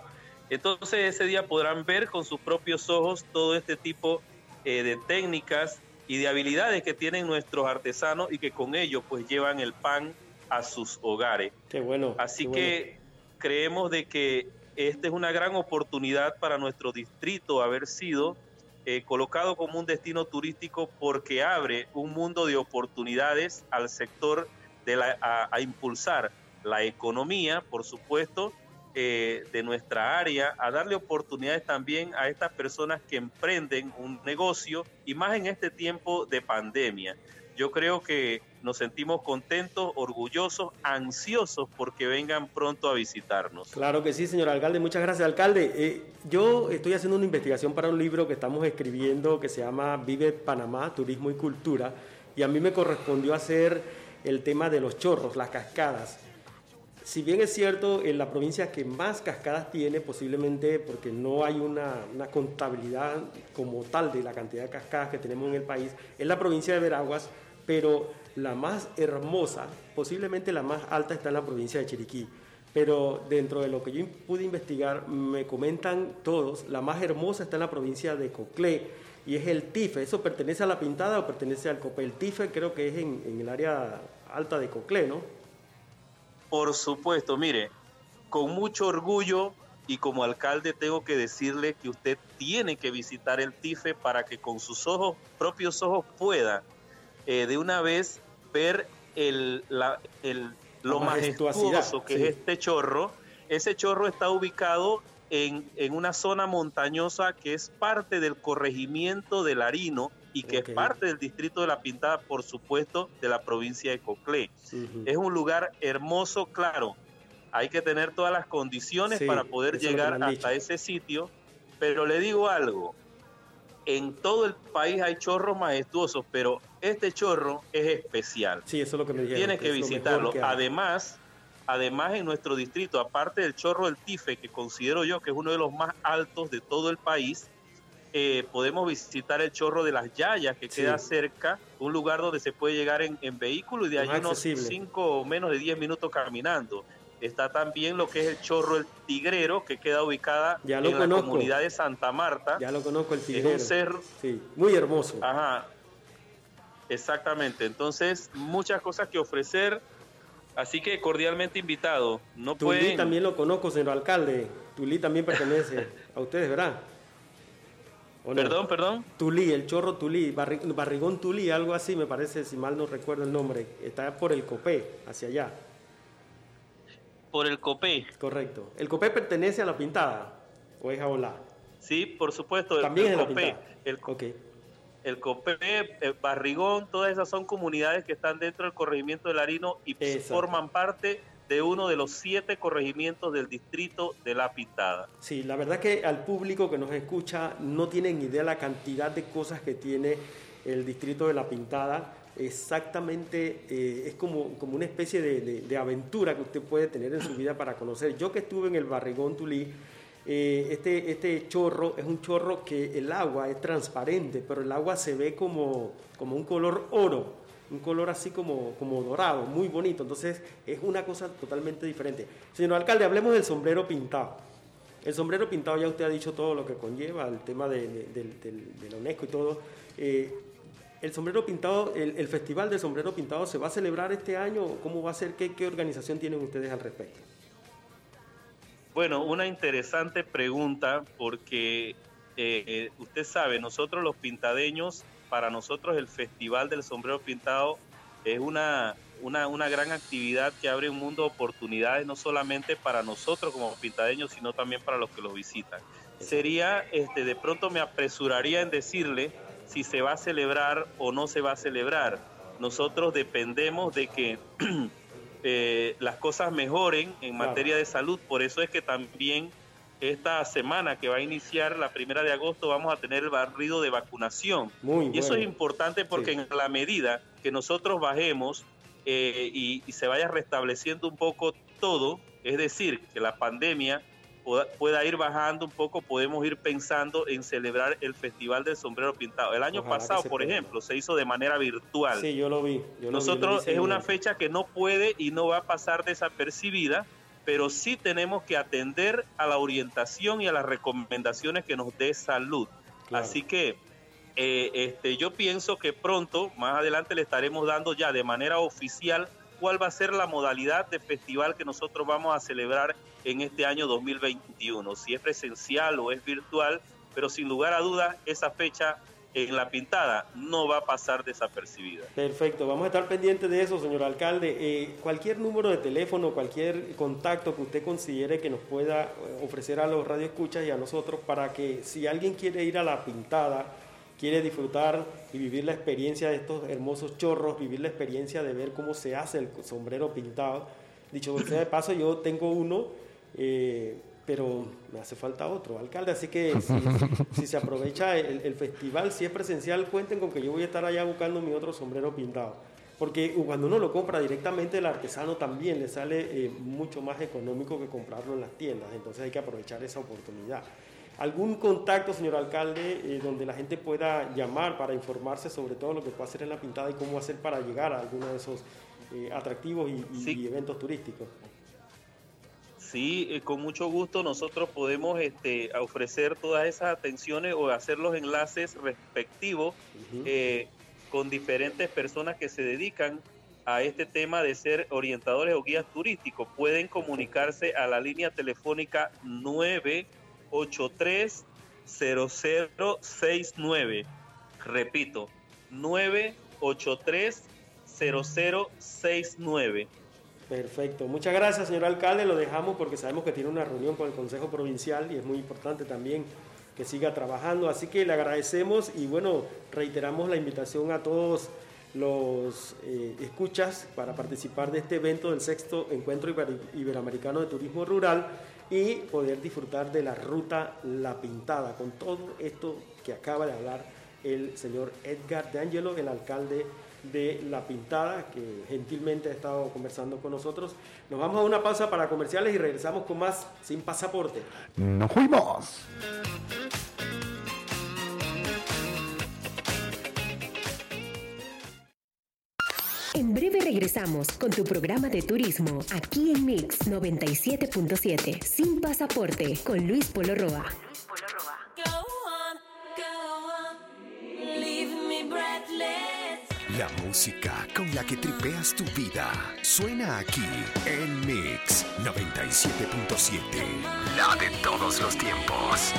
[SPEAKER 21] Entonces ese día podrán ver con sus propios ojos todo este tipo eh, de técnicas y de habilidades que tienen nuestros artesanos y que con ello pues llevan el pan a sus hogares.
[SPEAKER 3] Qué bueno.
[SPEAKER 21] Así
[SPEAKER 3] qué
[SPEAKER 21] que creemos de que esta es una gran oportunidad para nuestro distrito haber sido eh, colocado como un destino turístico porque abre un mundo de oportunidades al sector de la, a, a impulsar la economía, por supuesto, eh, de nuestra área, a darle oportunidades también a estas personas que emprenden un negocio y más en este tiempo de pandemia. Yo creo que nos sentimos contentos, orgullosos, ansiosos porque vengan pronto a visitarnos.
[SPEAKER 3] Claro que sí, señor alcalde. Muchas gracias, alcalde. Eh, yo estoy haciendo una investigación para un libro que estamos escribiendo que se llama Vive Panamá, Turismo y Cultura. Y a mí me correspondió hacer el tema de los chorros, las cascadas. Si bien es cierto, en la provincia que más cascadas tiene, posiblemente porque no hay una, una contabilidad como tal de la cantidad de cascadas que tenemos en el país, es la provincia de Veraguas, pero la más hermosa, posiblemente la más alta, está en la provincia de Chiriquí. pero dentro de lo que yo pude investigar, me comentan todos, la más hermosa está en la provincia de Coclé y es el Tife. ¿Eso pertenece a la pintada o pertenece al Copé? El Tife creo que es en, en el área alta de Coclé, ¿no?
[SPEAKER 21] Por supuesto, mire, con mucho orgullo y como alcalde tengo que decirle que usted tiene que visitar el TIFE para que con sus ojos, propios ojos, pueda eh, de una vez ver el, la- el- lo majestuoso que
[SPEAKER 3] sí.
[SPEAKER 21] es este chorro. Ese chorro está ubicado en, en una zona montañosa que es parte del corregimiento del Arino y que es parte del distrito de La Pintada, por supuesto, de la provincia de Coclé. Es un lugar hermoso, claro. Hay que tener todas las condiciones
[SPEAKER 3] Sí,
[SPEAKER 21] para poder llegar hasta
[SPEAKER 3] dicho.
[SPEAKER 21] ese sitio. Pero le digo algo, en todo el país hay chorros majestuosos, pero este chorro es especial.
[SPEAKER 3] Sí, eso es lo que me dijeron.
[SPEAKER 21] Tienes que visitarlo.
[SPEAKER 3] que.
[SPEAKER 21] Además, además en nuestro distrito, aparte del chorro del Tife, que considero yo que es uno de los más altos de todo el país, eh, podemos visitar el chorro de las Yayas, que
[SPEAKER 3] Sí.
[SPEAKER 21] queda cerca, un lugar donde se puede llegar en, en vehículo y de
[SPEAKER 3] Es
[SPEAKER 21] allí unos
[SPEAKER 3] accesible.
[SPEAKER 21] 5 o menos de 10 minutos caminando. Está también lo que es el chorro El Tigrero, que queda ubicada
[SPEAKER 3] Ya lo
[SPEAKER 21] en
[SPEAKER 3] conozco.
[SPEAKER 21] la comunidad de Santa Marta.
[SPEAKER 3] Ya lo conozco, el
[SPEAKER 21] Es
[SPEAKER 3] tigrero.
[SPEAKER 21] un cerro.
[SPEAKER 3] Sí, muy hermoso.
[SPEAKER 21] Ajá. Exactamente. Entonces, muchas cosas que ofrecer. Así que cordialmente invitado. No
[SPEAKER 3] Tulí
[SPEAKER 21] pueden.
[SPEAKER 3] también lo conozco, señor alcalde. Tulí también pertenece a ustedes, ¿verdad?
[SPEAKER 21] Perdón, perdón.
[SPEAKER 3] Tulí, el chorro Tulí, Barri- Barrigón Tulí, algo así me parece, si mal no recuerdo el nombre. Está por el Copé, hacia allá.
[SPEAKER 21] Por el COPE.
[SPEAKER 3] Correcto. ¿El Copé pertenece a la pintada o es Jaolá?
[SPEAKER 21] Sí, por supuesto. El,
[SPEAKER 3] También
[SPEAKER 21] el
[SPEAKER 3] es la pintada.
[SPEAKER 21] El,
[SPEAKER 3] Ok.
[SPEAKER 21] el COPE, el Barrigón, todas esas son comunidades que están dentro del corregimiento del Arino y
[SPEAKER 3] Exacto.
[SPEAKER 21] forman parte de uno de los siete corregimientos del distrito de La Pintada.
[SPEAKER 3] Sí, la verdad que al público que nos escucha no tienen idea la cantidad de cosas que tiene el distrito de La Pintada. Exactamente, eh, es como, como una especie de, de- aventura que usted puede tener en su vida para conocer. Yo que estuve en el Barrigón Tulí, eh, este, este chorro es un chorro que el agua es transparente, pero el agua se ve como, como un color oro, un color así como, como dorado, muy bonito. Entonces es una cosa totalmente diferente. Señor alcalde, hablemos del sombrero pintado. El sombrero pintado ya usted ha dicho todo lo que conlleva, el tema de, de- de la UNESCO y todo. Eh, el sombrero pintado, el, el festival del sombrero pintado se va a celebrar este año. ¿Cómo va a ser? ¿Qué, qué organización tienen ustedes al respecto?
[SPEAKER 21] Bueno, una interesante pregunta porque eh, eh, usted sabe, nosotros los pintadeños, para nosotros el Festival del Sombrero Pintado es una, una, una gran actividad que abre un mundo de oportunidades, no solamente para nosotros como pintadeños, sino también para los que los visitan. Sería, este, de pronto me apresuraría en decirle si se va a celebrar o no se va a celebrar. Nosotros dependemos de que eh, las cosas mejoren en materia de salud. Por eso es que también esta semana que va a iniciar la primera de agosto vamos a tener el barrido de vacunación.
[SPEAKER 3] Muy
[SPEAKER 21] y eso es importante porque
[SPEAKER 3] Sí.
[SPEAKER 21] en la medida que nosotros bajemos eh, y, y se vaya restableciendo un poco todo, es decir, que la pandemia pueda, pueda ir bajando un poco, podemos ir pensando en celebrar el Festival del Sombrero Pintado. El año
[SPEAKER 3] Ojalá
[SPEAKER 21] pasado, por
[SPEAKER 3] pueda.
[SPEAKER 21] ejemplo, se hizo de manera virtual.
[SPEAKER 3] Sí, yo lo vi. yo lo vi, lo
[SPEAKER 21] Nosotros es una fecha que no puede y no va a pasar desapercibida, pero sí tenemos que atender a la orientación y a las recomendaciones que nos dé salud.
[SPEAKER 3] Claro.
[SPEAKER 21] Así que eh, este, yo pienso que pronto, más adelante, le estaremos dando ya de manera oficial cuál va a ser la modalidad de festival que nosotros vamos a celebrar en este año 2021, si es presencial o es virtual, pero sin lugar a dudas esa fecha en la pintada no va a pasar desapercibida.
[SPEAKER 3] Perfecto, vamos a estar pendientes de eso, señor alcalde. Eh, cualquier número de teléfono, cualquier contacto que usted considere que nos pueda eh, ofrecer a los radioescuchas y a nosotros para que si alguien quiere ir a la pintada, quiere disfrutar y vivir la experiencia de estos hermosos chorros, vivir la experiencia de ver cómo se hace el sombrero pintado. Dicho sea de paso, yo tengo uno, eh, pero me hace falta otro, alcalde. Así que si, si se aprovecha el, el festival, si es presencial, cuenten con que yo voy a estar allá buscando mi otro sombrero pintado. Porque cuando uno lo compra directamente el artesano también le sale eh, mucho más económico que comprarlo en las tiendas. Entonces hay que aprovechar esa oportunidad. ¿Algún contacto, señor alcalde, eh, donde la gente pueda llamar para informarse sobre todo lo que puede hacer en la pintada y cómo hacer para llegar a alguno de esos eh, atractivos y, y-
[SPEAKER 21] Sí.
[SPEAKER 3] y eventos turísticos?
[SPEAKER 21] Sí, eh, con mucho gusto nosotros podemos este, ofrecer todas esas atenciones o hacer los enlaces respectivos eh, con diferentes personas que se dedican a este tema de ser orientadores o guías turísticos. Pueden comunicarse a la línea telefónica 983 0069. Repito, 983 0069.
[SPEAKER 3] Perfecto. Muchas gracias, señor alcalde. Lo dejamos porque sabemos que tiene una reunión con el Consejo Provincial y es muy importante también que siga trabajando. Así que le agradecemos y bueno, reiteramos la invitación a todos los eh, escuchas para participar de este evento del sexto Encuentro Iber- Iberoamericano de Turismo Rural y poder disfrutar de la ruta La Pintada con todo esto que acaba de hablar el señor Edgar de Angelo, el alcalde de La Pintada, que gentilmente ha estado conversando con nosotros. Nos vamos a una pausa para comerciales y regresamos con más sin pasaporte.
[SPEAKER 4] ¡Nos fuimos!
[SPEAKER 2] En breve regresamos con tu programa de turismo aquí en Mix 97.7 sin pasaporte con Luis Polo Roa.
[SPEAKER 19] Leave me breathless.
[SPEAKER 1] La música con la que tripeas tu vida suena aquí en Mix 97.7. La de todos los tiempos.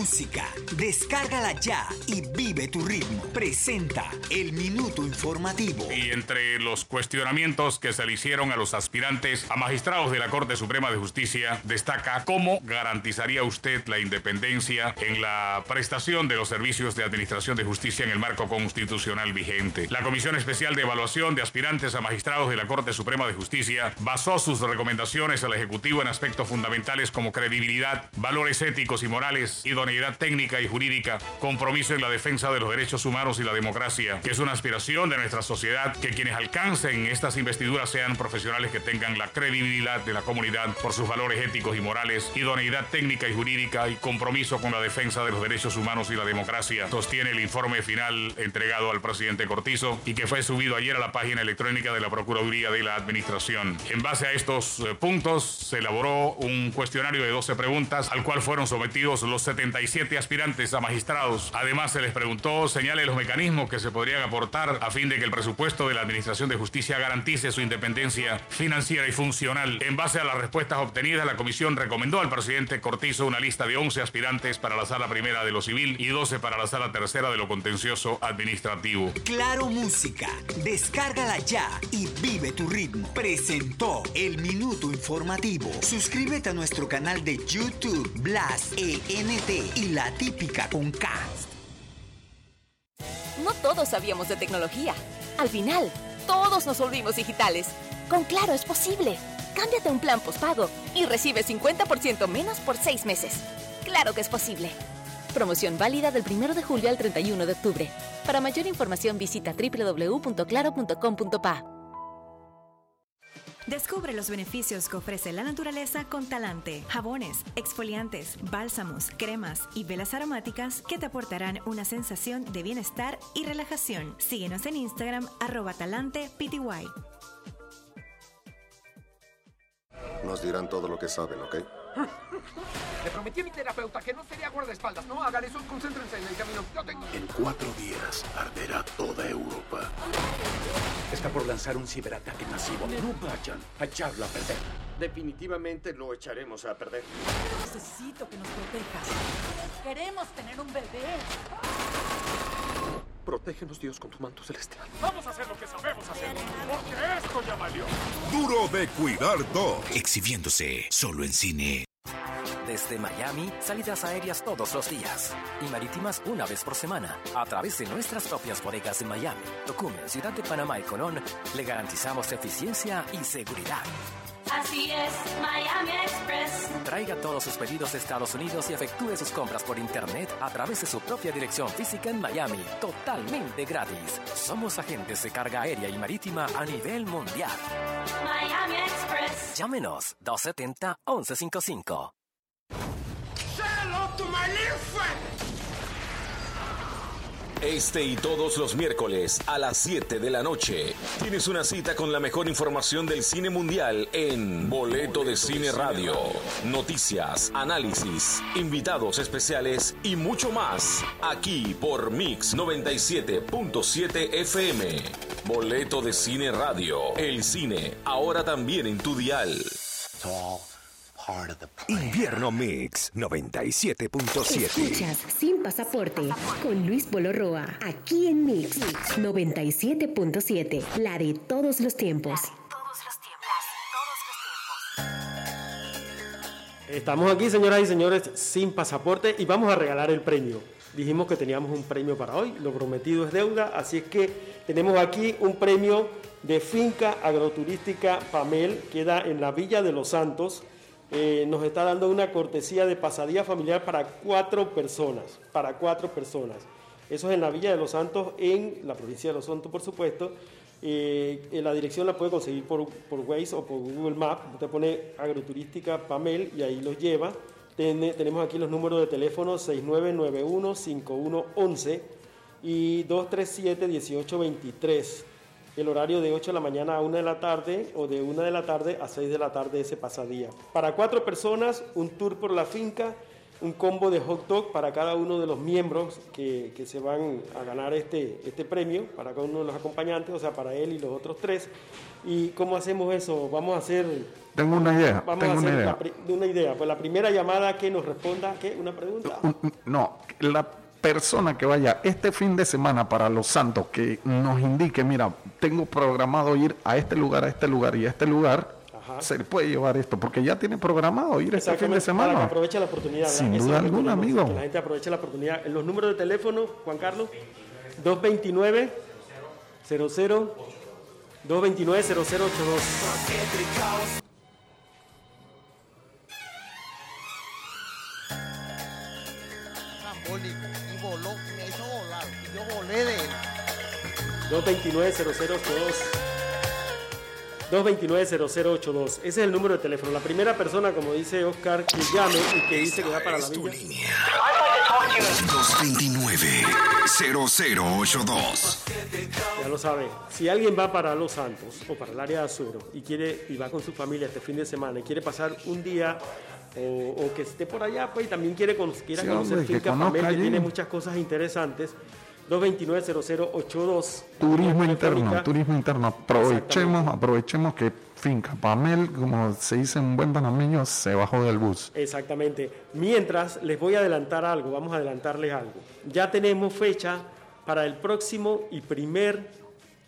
[SPEAKER 22] Música, descárgala ya y vive tu ritmo. Presenta el minuto informativo.
[SPEAKER 23] Y entre los cuestionamientos que se le hicieron a los aspirantes a magistrados de la Corte Suprema de Justicia, destaca cómo garantizaría usted la independencia en la prestación de los servicios de administración de justicia en el marco constitucional vigente. La Comisión Especial de Evaluación de Aspirantes a Magistrados de la Corte Suprema de Justicia basó sus recomendaciones al Ejecutivo en aspectos fundamentales como credibilidad, valores éticos y morales, idoneidad técnica y jurídica, compromiso en la defensa de los derechos humanos y la democracia, que es una aspiración de nuestra sociedad que quienes alcancen estas investiduras sean profesionales que tengan la credibilidad de la comunidad por sus valores éticos y morales, idoneidad técnica y jurídica y compromiso con la defensa de los derechos humanos y la democracia, sostiene el informe final entregado al presidente Cortizo y que fue subido ayer a la página electrónica de la Procuraduría de la Administración. En base a estos eh, puntos se elaboró un cuestionario de 12 preguntas al cual fueron sometidos los 77 aspirantes a magistrados. Además se les preguntó señale los mecanismos que se podrían aportar a fin de que el presupuesto de la Administración de Justicia garantice su independencia financiera y funcional. En base a las respuestas obtenidas, la comisión recomendó al presidente Cortizo una lista de 11 aspirantes para la sala primera de lo civil y 12 para la sala tercera de lo contencioso administrativo.
[SPEAKER 22] Claro Música, descárgala ya y vive tu ritmo. Presentó el minuto informativo. Suscríbete a nuestro canal de YouTube, Blas ENT y la típica con K.
[SPEAKER 9] No todos sabíamos de tecnología. Al final, todos nos volvimos digitales. Con Claro es posible. Cámbiate un plan postpago y recibe 50% menos por seis meses. Claro que es posible. Promoción válida del 1 de julio al 31 de octubre. Para mayor información visita www.claro.com.pa.
[SPEAKER 24] Descubre los beneficios que ofrece la naturaleza con Talante. Jabones, exfoliantes, bálsamos, cremas y velas aromáticas que te aportarán una sensación de bienestar y relajación. Síguenos en Instagram, arroba.
[SPEAKER 10] Nos dirán todo lo que saben, ¿ok?
[SPEAKER 11] Le prometí a mi terapeuta que no sería guardaespaldas. No hagan eso, concéntrense en el camino. Yo tengo.
[SPEAKER 12] En cuatro días arderá toda Europa. Está por lanzar un ciberataque masivo. No vayan a echarlo a perder.
[SPEAKER 13] Definitivamente lo echaremos a perder.
[SPEAKER 14] Necesito que nos protejas. Queremos tener un bebé.
[SPEAKER 15] Protégenos, Dios, con tu manto celestial. Vamos a hacer lo que sabemos hacer, porque esto ya valió.
[SPEAKER 16] Duro de cuidar dos.
[SPEAKER 1] Exhibiéndose solo en cine.
[SPEAKER 18] Desde Miami, salidas aéreas todos los días y marítimas una vez por semana. A través de nuestras propias bodegas en Miami, Tocumen, Ciudad de Panamá y Colón, le garantizamos eficiencia y seguridad.
[SPEAKER 19] Así es, Miami Express.
[SPEAKER 18] Traiga todos sus pedidos de Estados Unidos y efectúe sus compras por internet a través de su propia dirección física en Miami, totalmente gratis. Somos agentes de carga aérea y marítima a nivel mundial.
[SPEAKER 19] Miami Express.
[SPEAKER 18] Llámenos 270-1155.
[SPEAKER 25] Este y todos los miércoles a las 7 de la noche tienes una cita con la mejor información del cine mundial en Boleto de Cine Radio. Noticias, análisis, invitados especiales y mucho más aquí por Mix 97.7 FM. Boleto de Cine Radio. El cine ahora también en tu dial.
[SPEAKER 1] Invierno Mix 97.7.
[SPEAKER 2] Escuchas Sin Pasaporte con Luis Polo Roa, aquí en Mix 97.7, la de todos los tiempos.
[SPEAKER 3] Estamos aquí, señoras y señores, sin pasaporte y vamos a regalar el premio. Dijimos que teníamos un premio para hoy, lo prometido es deuda, así es que tenemos aquí un premio de finca agroturística Pamel, queda en la Villa de los Santos. Eh, nos está dando una cortesía de pasadía familiar para cuatro personas, para cuatro personas. Eso es en la Villa de los Santos, en la provincia de Los Santos, por supuesto. Eh, en la dirección la puede conseguir por, por Waze o por Google Maps. Usted pone agroturística Pamel y ahí los lleva. Tenemos aquí los números de teléfono 6991-5111 y 237-1823. El horario de 8 de la mañana a 1 de la tarde o de 1 de la tarde a 6 de la tarde ese pasadía. Para cuatro personas, un tour por la finca, un combo de hot dog para cada uno de los miembros que, que se van a ganar este, este premio, para cada uno de los acompañantes, o sea, para él y los otros tres. ¿Y cómo hacemos eso? Vamos a hacer...
[SPEAKER 4] Tengo una idea,
[SPEAKER 3] Vamos
[SPEAKER 4] tengo
[SPEAKER 3] a hacer
[SPEAKER 4] una idea.
[SPEAKER 3] la una idea. Pues la primera llamada que nos responda, ¿qué? ¿Una pregunta?
[SPEAKER 4] No, la persona que vaya este fin de semana para Los Santos, que nos indique, mira, tengo programado ir a este lugar, a este lugar y a este lugar, se le puede llevar esto, porque ya tiene programado ir este fin de
[SPEAKER 3] Exactamente, Para que
[SPEAKER 4] semana.
[SPEAKER 3] aproveche la oportunidad. ¿verdad?
[SPEAKER 4] Sin
[SPEAKER 3] Eso
[SPEAKER 4] duda alguna, amigo.
[SPEAKER 3] Que la gente aproveche la oportunidad. En los números de teléfono, Juan Carlos, 229 00 229 0082.
[SPEAKER 26] trambólico
[SPEAKER 3] 229-0082. 229-0082. Ese es el número de teléfono. La primera persona, como dice Oscar, que llame y que dice que va para la villa.
[SPEAKER 1] 229-0082.
[SPEAKER 3] Ya lo sabe. Si alguien va para Los Santos o para el área de Azuro y quiere y va con su familia este fin de semana y quiere pasar un día o, o que esté por allá, pues y también quiere quiera
[SPEAKER 4] Sí,
[SPEAKER 3] conocer
[SPEAKER 4] hombre,
[SPEAKER 3] Finca
[SPEAKER 4] conozca
[SPEAKER 3] Pamel, que
[SPEAKER 4] allí.
[SPEAKER 3] tiene muchas cosas interesantes. 229-0082.
[SPEAKER 4] Turismo interno, turismo interno. Aprovechemos, aprovechemos que Finca Pamel, como se dice en buen panameño, se bajó del bus.
[SPEAKER 3] Exactamente. Mientras les voy a adelantar algo, vamos a adelantarles algo. Ya tenemos fecha para el próximo y primer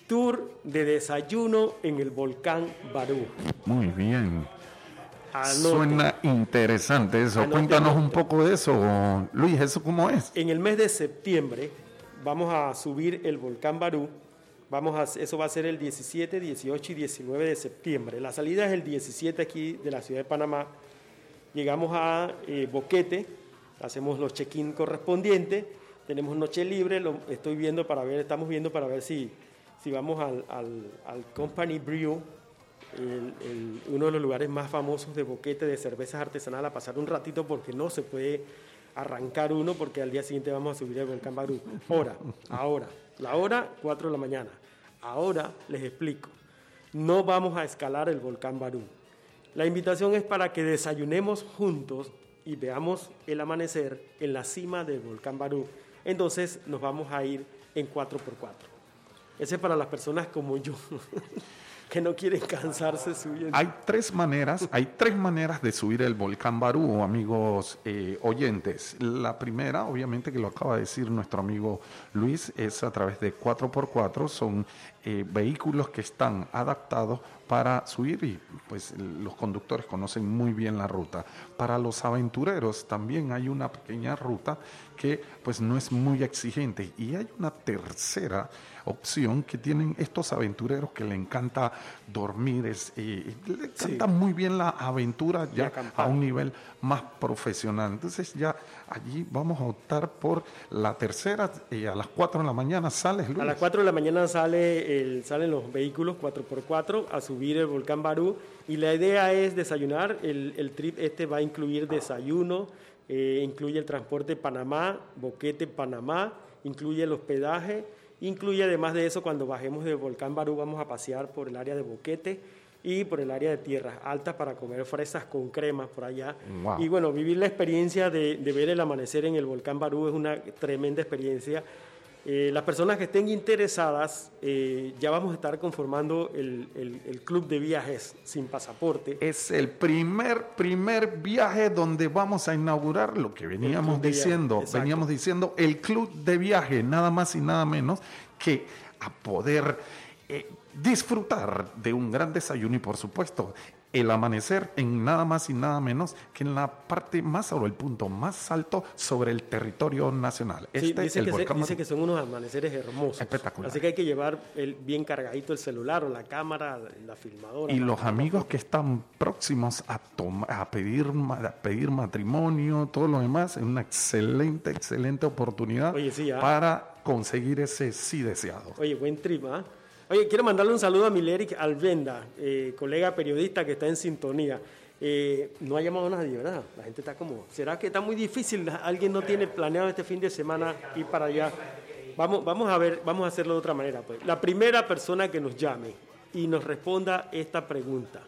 [SPEAKER 3] tour de desayuno en el volcán Barú.
[SPEAKER 4] Muy bien.
[SPEAKER 3] Anote.
[SPEAKER 4] Suena interesante eso.
[SPEAKER 3] Anote,
[SPEAKER 4] Cuéntanos
[SPEAKER 3] anote.
[SPEAKER 4] un poco de eso, Luis. ¿Eso cómo es?
[SPEAKER 3] En el mes de septiembre vamos a subir el volcán Barú. Vamos a, eso va a ser el 17, 18 y 19 de septiembre. La salida es el 17 aquí de la ciudad de Panamá. Llegamos a eh, Boquete, hacemos los check-in correspondientes, tenemos noche libre, estoy viendo para ver, estamos viendo para ver si, si vamos al, al- al Company Brew, uno de los lugares más famosos de Boquete de cervezas artesanales, a pasar un ratito porque no se puede arrancar uno porque al día siguiente vamos a subir el volcán Barú. Hora, ahora, la hora 4 de la mañana. Ahora les explico. No vamos a escalar el volcán Barú. La invitación es para que desayunemos juntos y veamos el amanecer en la cima del volcán Barú. Entonces nos vamos a ir en 4x4. Ese es para las personas como yo, que no quieren cansarse subiendo.
[SPEAKER 4] Hay tres maneras, hay tres maneras de subir el volcán Barú, amigos eh, oyentes. La primera, obviamente, que lo acaba de decir nuestro amigo Luis, es a través de 4x4. Son eh, vehículos que están adaptados para subir y pues los conductores conocen muy bien la ruta. Para los aventureros también hay una pequeña ruta que pues no es muy exigente y hay una tercera opción que tienen estos aventureros que le encanta dormir, es, eh, le encanta muy bien la aventura ya a un nivel más profesional. Entonces ya allí vamos a optar por la tercera, eh, a las 4 de la mañana sales.
[SPEAKER 3] A las 4 de la mañana sale el- salen los vehículos 4x4 a subir el volcán Barú y la idea es desayunar. El, el trip este va a incluir desayuno, eh, incluye el transporte Panamá, Boquete, Panamá incluye el hospedaje, incluye además de eso cuando bajemos del volcán Barú vamos a pasear por el área de Boquete y por el área de tierras altas para comer fresas con crema por allá.
[SPEAKER 4] Wow.
[SPEAKER 3] Y bueno, vivir la experiencia de, de ver el amanecer en el volcán Barú es una tremenda experiencia. Eh, las personas que estén interesadas, eh, ya vamos a estar conformando el, el- el club de viajes sin pasaporte.
[SPEAKER 4] Es el primer, primer viaje donde vamos a inaugurar lo que veníamos
[SPEAKER 3] viaje,
[SPEAKER 4] diciendo. Veníamos diciendo el club de viaje, nada más y nada menos que a poder eh, disfrutar de un gran desayuno y por supuesto el amanecer en nada más y nada menos que en la parte más o el punto más alto sobre el territorio nacional.
[SPEAKER 3] Sí,
[SPEAKER 4] Este,
[SPEAKER 3] dice,
[SPEAKER 4] el
[SPEAKER 3] que se- dice que son unos amaneceres hermosos.
[SPEAKER 4] Espectacular.
[SPEAKER 3] Así que hay que llevar el, bien cargadito el celular o la cámara, la filmadora.
[SPEAKER 4] Y los amigos que están próximos a, toma- a, pedir, a pedir matrimonio, todo lo demás, es una excelente, excelente oportunidad
[SPEAKER 3] Oye, sí,
[SPEAKER 4] para conseguir ese sí deseado.
[SPEAKER 3] Oye, buen trip, ¿ah? Oye, quiero mandarle un saludo a Mileric Alvenda, eh, colega periodista que está en sintonía. Eh, no ha llamado a nadie, ¿verdad? La gente está como, ¿será que está muy difícil? ¿Alguien no tiene planeado este fin de semana ir para allá? Vamos, vamos a ver, vamos a hacerlo de otra manera. Pues. La primera persona que nos llame y nos responda esta pregunta.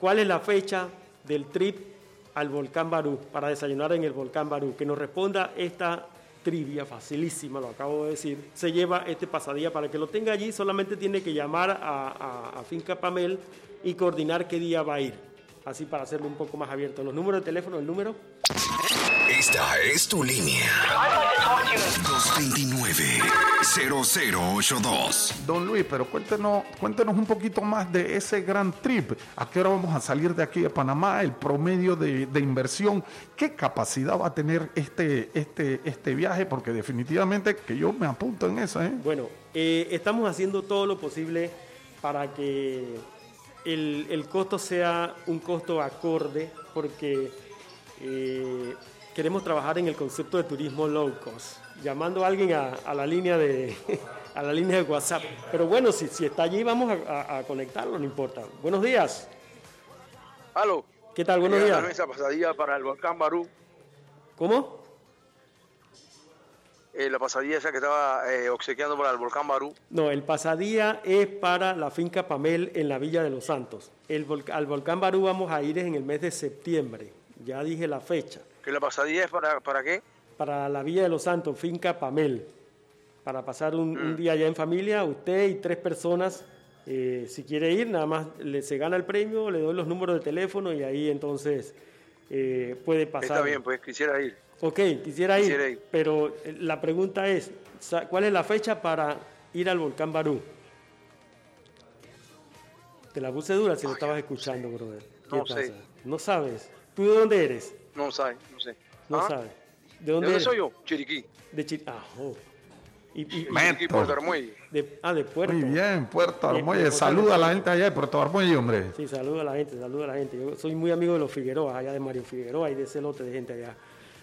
[SPEAKER 3] ¿Cuál es la fecha del trip al volcán Barú, para desayunar en el volcán Barú? Que nos responda esta trivia facilísima, lo acabo de decir. Se lleva este pasadía para que lo tenga allí, solamente tiene que llamar a, a- Finca Pamel y coordinar qué día va a ir. Así para hacerlo un poco más abierto. Los números de teléfono, el número.
[SPEAKER 1] Esta es tu línea. 229-0082.
[SPEAKER 4] Don Luis, pero cuéntenos, cuéntenos un poquito más de ese gran trip. ¿A qué hora vamos a salir de aquí de Panamá? El promedio de, de inversión. ¿Qué capacidad va a tener este, este, este viaje? Porque definitivamente que yo me apunto en eso. ¿eh?
[SPEAKER 3] Bueno, eh, estamos haciendo todo lo posible para que el, el costo sea un costo acorde, porque eh, queremos trabajar en el concepto de turismo low cost, llamando a alguien a, a la línea de a la línea de WhatsApp. Pero bueno, si, si está allí, vamos a, conectarlo, no importa. Buenos días.
[SPEAKER 27] Aló.
[SPEAKER 3] ¿Qué tal? Buenos días.
[SPEAKER 27] pasadilla para el volcán Barú.
[SPEAKER 3] ¿Cómo?
[SPEAKER 27] eh, la pasadilla esa que estaba eh, obsequiando para el volcán Barú.
[SPEAKER 3] No, el pasadía es para la finca Pamel en la Villa de los Santos. El volc- al volcán Barú vamos a ir en el mes de septiembre. Ya dije la fecha.
[SPEAKER 27] ¿Que la pasadilla es para, para qué?
[SPEAKER 3] Para la Villa de los Santos, finca Pamel. Para pasar un, un día allá en familia, usted y tres personas. eh, si quiere ir, nada más le, se gana el premio, le doy los números de teléfono y ahí entonces eh, puede pasar.
[SPEAKER 27] Está bien, pues quisiera ir.
[SPEAKER 3] Ok, quisiera ir,
[SPEAKER 27] Quisiera ir.
[SPEAKER 3] pero eh, la pregunta es, ¿cuál es la fecha para ir al volcán Barú? Te la puse dura si lo estabas escuchando, brother. ¿Qué
[SPEAKER 27] No
[SPEAKER 3] pasa?
[SPEAKER 27] sé.
[SPEAKER 3] No sabes. ¿Tú de dónde eres?
[SPEAKER 27] No sabe, no sé.
[SPEAKER 3] No
[SPEAKER 27] ¿Ah?
[SPEAKER 3] sabes. ¿De
[SPEAKER 27] ¿De
[SPEAKER 3] dónde,
[SPEAKER 27] dónde
[SPEAKER 3] eres?
[SPEAKER 27] soy yo? Chiriquí.
[SPEAKER 3] De Chir... Ah, oh. Y, y-
[SPEAKER 27] Chiriquí, Puerto Armuelle.
[SPEAKER 3] de- ah, de Puerto.
[SPEAKER 4] Muy bien, Puerto Armuelle.
[SPEAKER 3] bien,
[SPEAKER 4] Saluda a la gente allá de Puerto Armuelle, hombre.
[SPEAKER 3] Sí, saluda a la gente, saluda a la gente. Yo soy muy amigo de los Figueroa, allá de Mario Figueroa y de ese lote de gente allá.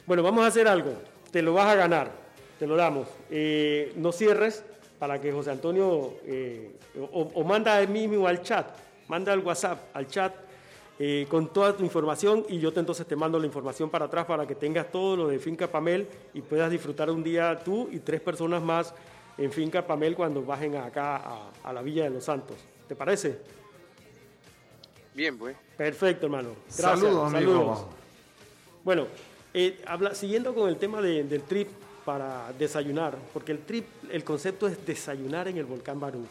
[SPEAKER 3] Bueno, vamos a hacer algo. Te lo vas a ganar, te lo damos. Eh, no cierres para que José Antonio eh, o, o manda a mí mismo al chat, manda al WhatsApp, al chat eh, con toda tu información y yo te, entonces te mando la información para atrás para que tengas todo lo de Finca Pamel y puedas disfrutar un día tú y tres personas más en Finca Pamel cuando bajen acá a, a la Villa de los Santos. ¿Te parece?
[SPEAKER 27] Bien, pues.
[SPEAKER 3] Perfecto, hermano. Gracias.
[SPEAKER 4] Saludos, amigo.
[SPEAKER 3] saludos. Bueno, eh, habla- siguiendo con el tema de- del trip para desayunar, porque el trip, el concepto es desayunar en el volcán Barú.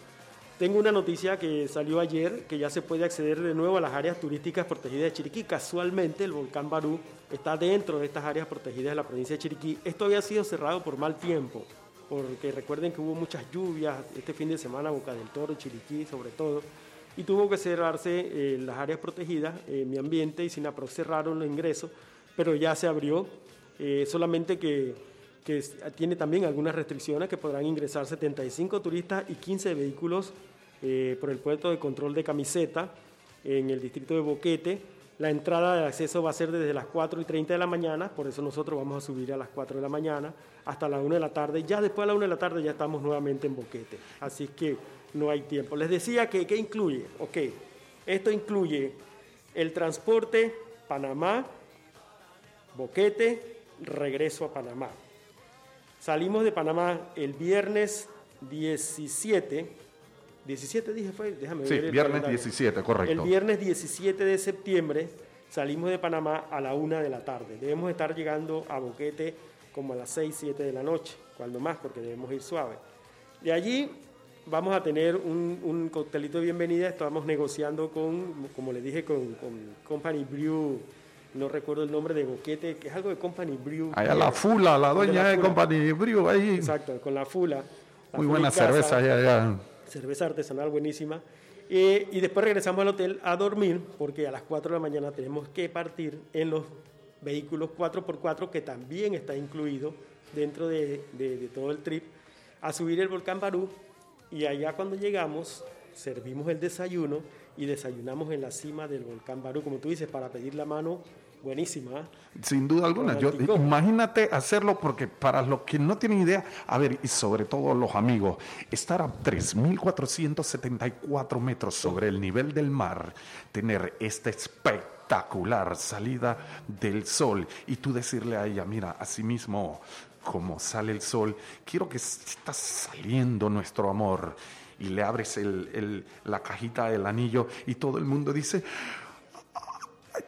[SPEAKER 3] Tengo una noticia que salió ayer, que ya se puede acceder de nuevo a las áreas turísticas protegidas de Chiriquí. Casualmente el volcán Barú está dentro de estas áreas protegidas de la provincia de Chiriquí. Esto había sido cerrado por mal tiempo, porque recuerden que hubo muchas lluvias este fin de semana, Boca del Toro, Chiriquí sobre todo, y tuvo que cerrarse eh, las áreas protegidas, eh, mi ambiente y Sinaproc cerraron los ingresos, pero ya se abrió, eh, solamente que, que tiene también algunas restricciones que podrán ingresar 75 turistas y 15 vehículos eh, por el puerto de control de camiseta en el distrito de Boquete. La entrada de acceso va a ser desde las 4 y 30 de la mañana, por eso nosotros vamos a subir a las 4 de la mañana hasta la 1 de la tarde. Ya después de la 1 de la tarde ya estamos nuevamente en Boquete, así que no hay tiempo. Les decía que, ¿qué incluye? Ok, esto incluye el transporte Panamá, Boquete, regreso a Panamá. Salimos de Panamá el viernes 17. 17 dije fue, déjame
[SPEAKER 4] Sí,
[SPEAKER 3] ver. el
[SPEAKER 4] viernes
[SPEAKER 3] calendario.
[SPEAKER 4] 17, correcto.
[SPEAKER 3] El viernes 17 de septiembre salimos de Panamá a la una de la tarde. Debemos estar llegando a Boquete como a las 6, 7 de la noche, cuando más, porque debemos ir suave. De allí vamos a tener un, un coctelito de bienvenida. Estamos negociando con, como les dije, con, con Company Brew. No recuerdo el nombre de Boquete, que es algo de Company Brew.
[SPEAKER 4] Allá la Fula, la dueña de,
[SPEAKER 3] Fula.
[SPEAKER 4] Company Brew, ahí.
[SPEAKER 3] Exacto, con la Fula. La
[SPEAKER 4] Muy
[SPEAKER 3] Fula
[SPEAKER 4] buena cerveza allá, allá.
[SPEAKER 3] Cerveza artesanal buenísima. Eh, y después regresamos al hotel a dormir, porque a las 4 de la mañana tenemos que partir en los vehículos 4x4, que también está incluido dentro de, de- de todo el trip, a subir el volcán Barú. Y allá cuando llegamos, servimos el desayuno y desayunamos en la cima del volcán Barú, como tú dices, para pedir la mano, buenísima. ¿ah?
[SPEAKER 4] Sin duda alguna. Yo, imagínate hacerlo porque para los que no tienen idea, a ver, y sobre todo los amigos, estar a 3.474 metros sobre el nivel del mar, tener esta espectacular salida del sol y tú decirle a ella, mira, así mismo como sale el sol, quiero que está saliendo nuestro amor. Y le abres el- el- la cajita del anillo y todo el mundo dice,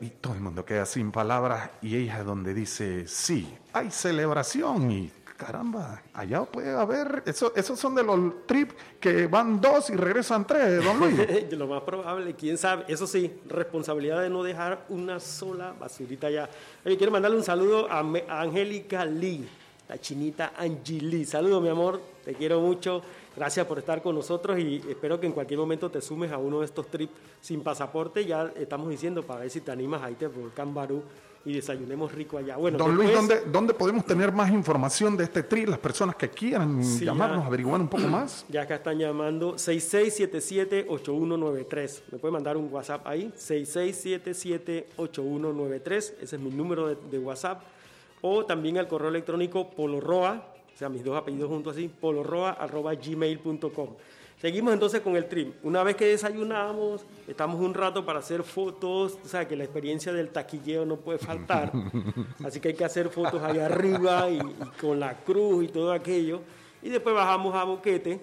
[SPEAKER 4] y todo el mundo queda sin palabras y ella donde dice, sí, hay celebración y caramba, allá puede haber, eso, esos son de los trips que van dos y regresan tres, don Luis.
[SPEAKER 3] Lo más probable, quién sabe. Eso sí, responsabilidad de no dejar una sola basurita allá. Oye, quiero mandarle un saludo a, Angélica Lee, la chinita Angie Lee. Saludos, mi amor, te quiero mucho. Gracias por estar con nosotros y espero que en cualquier momento te sumes a uno de estos trips sin pasaporte. Ya estamos diciendo para ver si te animas a irte al Volcán Barú y desayunemos rico allá. Bueno,
[SPEAKER 4] Don Luis, ¿dónde, ¿dónde podemos tener más información de este trip? Las personas que quieran
[SPEAKER 3] Sí,
[SPEAKER 4] llamarnos,
[SPEAKER 3] ya.
[SPEAKER 4] averiguar un poco más.
[SPEAKER 3] Ya acá están llamando 6677-8193. Me puede mandar un WhatsApp ahí, 6677-8193. Ese es mi número de, de WhatsApp. O también al correo electrónico poloroa, sea, mis dos apellidos juntos así, poloroa.gmail.com. Seguimos entonces con el trip. Una vez que desayunamos, estamos un rato para hacer fotos, o sea, que la experiencia del taquilleo no puede faltar. Así que hay que hacer fotos allá arriba y, y con la cruz y todo aquello. Y después bajamos a Boquete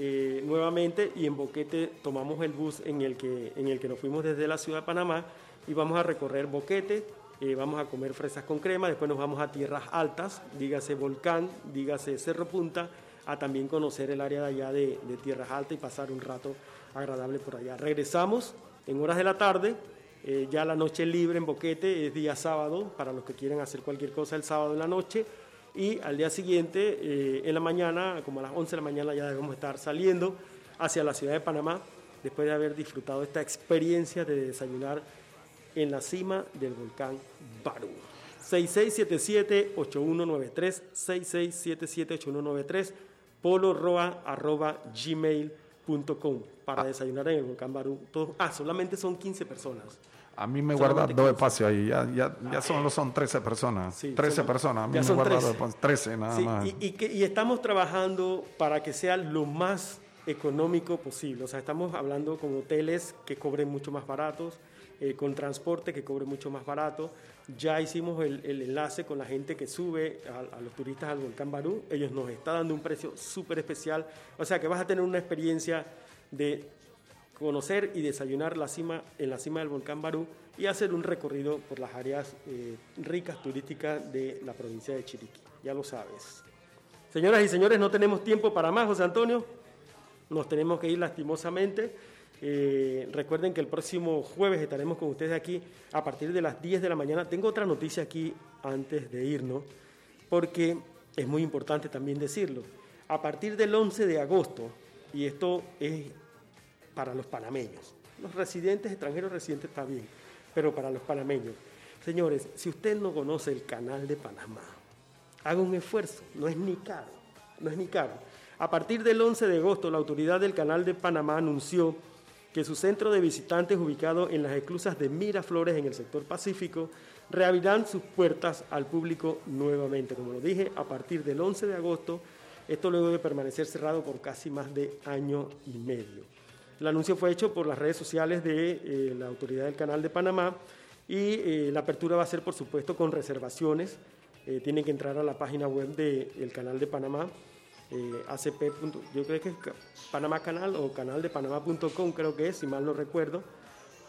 [SPEAKER 3] eh, nuevamente y en Boquete tomamos el bus en el, que, en el que nos fuimos desde la ciudad de Panamá y vamos a recorrer Boquete, eh, vamos a comer fresas con crema, después nos vamos a tierras altas, dígase Volcán, dígase Cerro Punta, a también conocer el área de allá de, tierras altas y pasar un rato agradable por allá. Regresamos en horas de la tarde, eh, ya la noche libre en Boquete es día sábado, para los que quieran hacer cualquier cosa el sábado en la noche. Y al día siguiente, eh, en la mañana, como a las 11 de la mañana, ya debemos estar saliendo hacia la ciudad de Panamá, después de haber disfrutado esta experiencia de desayunar en la cima del volcán Barú. 6677-8193, 6677-8193, poloroa.gmail.com para desayunar en el volcán Barú. Todo- ah, solamente son 15 personas.
[SPEAKER 4] A mí me
[SPEAKER 3] Solamente
[SPEAKER 4] guarda dos
[SPEAKER 3] 15.
[SPEAKER 4] espacios ahí, ya, ya, ya solo son 13 personas.
[SPEAKER 3] Sí,
[SPEAKER 4] 13
[SPEAKER 3] son-
[SPEAKER 4] personas, a mí
[SPEAKER 3] ya
[SPEAKER 4] me
[SPEAKER 3] son
[SPEAKER 4] guarda
[SPEAKER 3] 13.
[SPEAKER 4] dos espacios, 13 nada
[SPEAKER 3] Sí,
[SPEAKER 4] más.
[SPEAKER 3] y, y que- y estamos trabajando para que sea lo más económico posible. O sea, estamos hablando con hoteles que cobren mucho más baratos, eh, con transporte que cobre mucho más barato. Ya hicimos el, enlace con la gente que sube a, a los turistas al volcán Barú. Ellos nos están dando un precio súper especial. O sea, que vas a tener una experiencia de conocer y desayunar la cima, en la cima del volcán Barú y hacer un recorrido por las áreas eh, ricas turísticas de la provincia de Chiriquí. Ya lo sabes. Señoras y señores, no tenemos tiempo para más, José Antonio. Nos tenemos que ir lastimosamente. Eh, recuerden que el próximo jueves estaremos con ustedes aquí a partir de las 10 de la mañana. Tengo otra noticia aquí antes de irnos, porque es muy importante también decirlo. A partir del 11 de agosto, y esto es para los panameños, los residentes extranjeros residentes está bien, pero para los panameños. Señores, si usted no conoce el canal de Panamá, haga un esfuerzo, no es ni caro, no es ni caro. A partir del 11 de agosto, la autoridad del Canal de Panamá anunció que su centro de visitantes ubicado en las esclusas de Miraflores en el sector Pacífico reabrirán sus puertas al público nuevamente. Como lo dije, a partir del 11 de agosto, esto luego de permanecer cerrado por casi más de año y medio. El anuncio fue hecho por las redes sociales de eh, la autoridad del Canal de Panamá y eh, la apertura va a ser, por supuesto, con reservaciones eh, tienen que entrar a la página web del canal de Panamá, eh, acp. Yo creo que es Panamá Canal o canal de panamá.com, creo que es, si mal no recuerdo.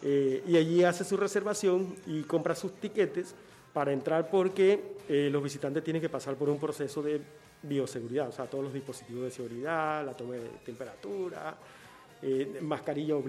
[SPEAKER 3] Eh, y allí hace su reservación y compra sus tiquetes para entrar porque eh, los visitantes tienen que pasar por un proceso de bioseguridad, o sea, todos los dispositivos de seguridad, la toma de temperatura, eh, mascarilla obligatoria.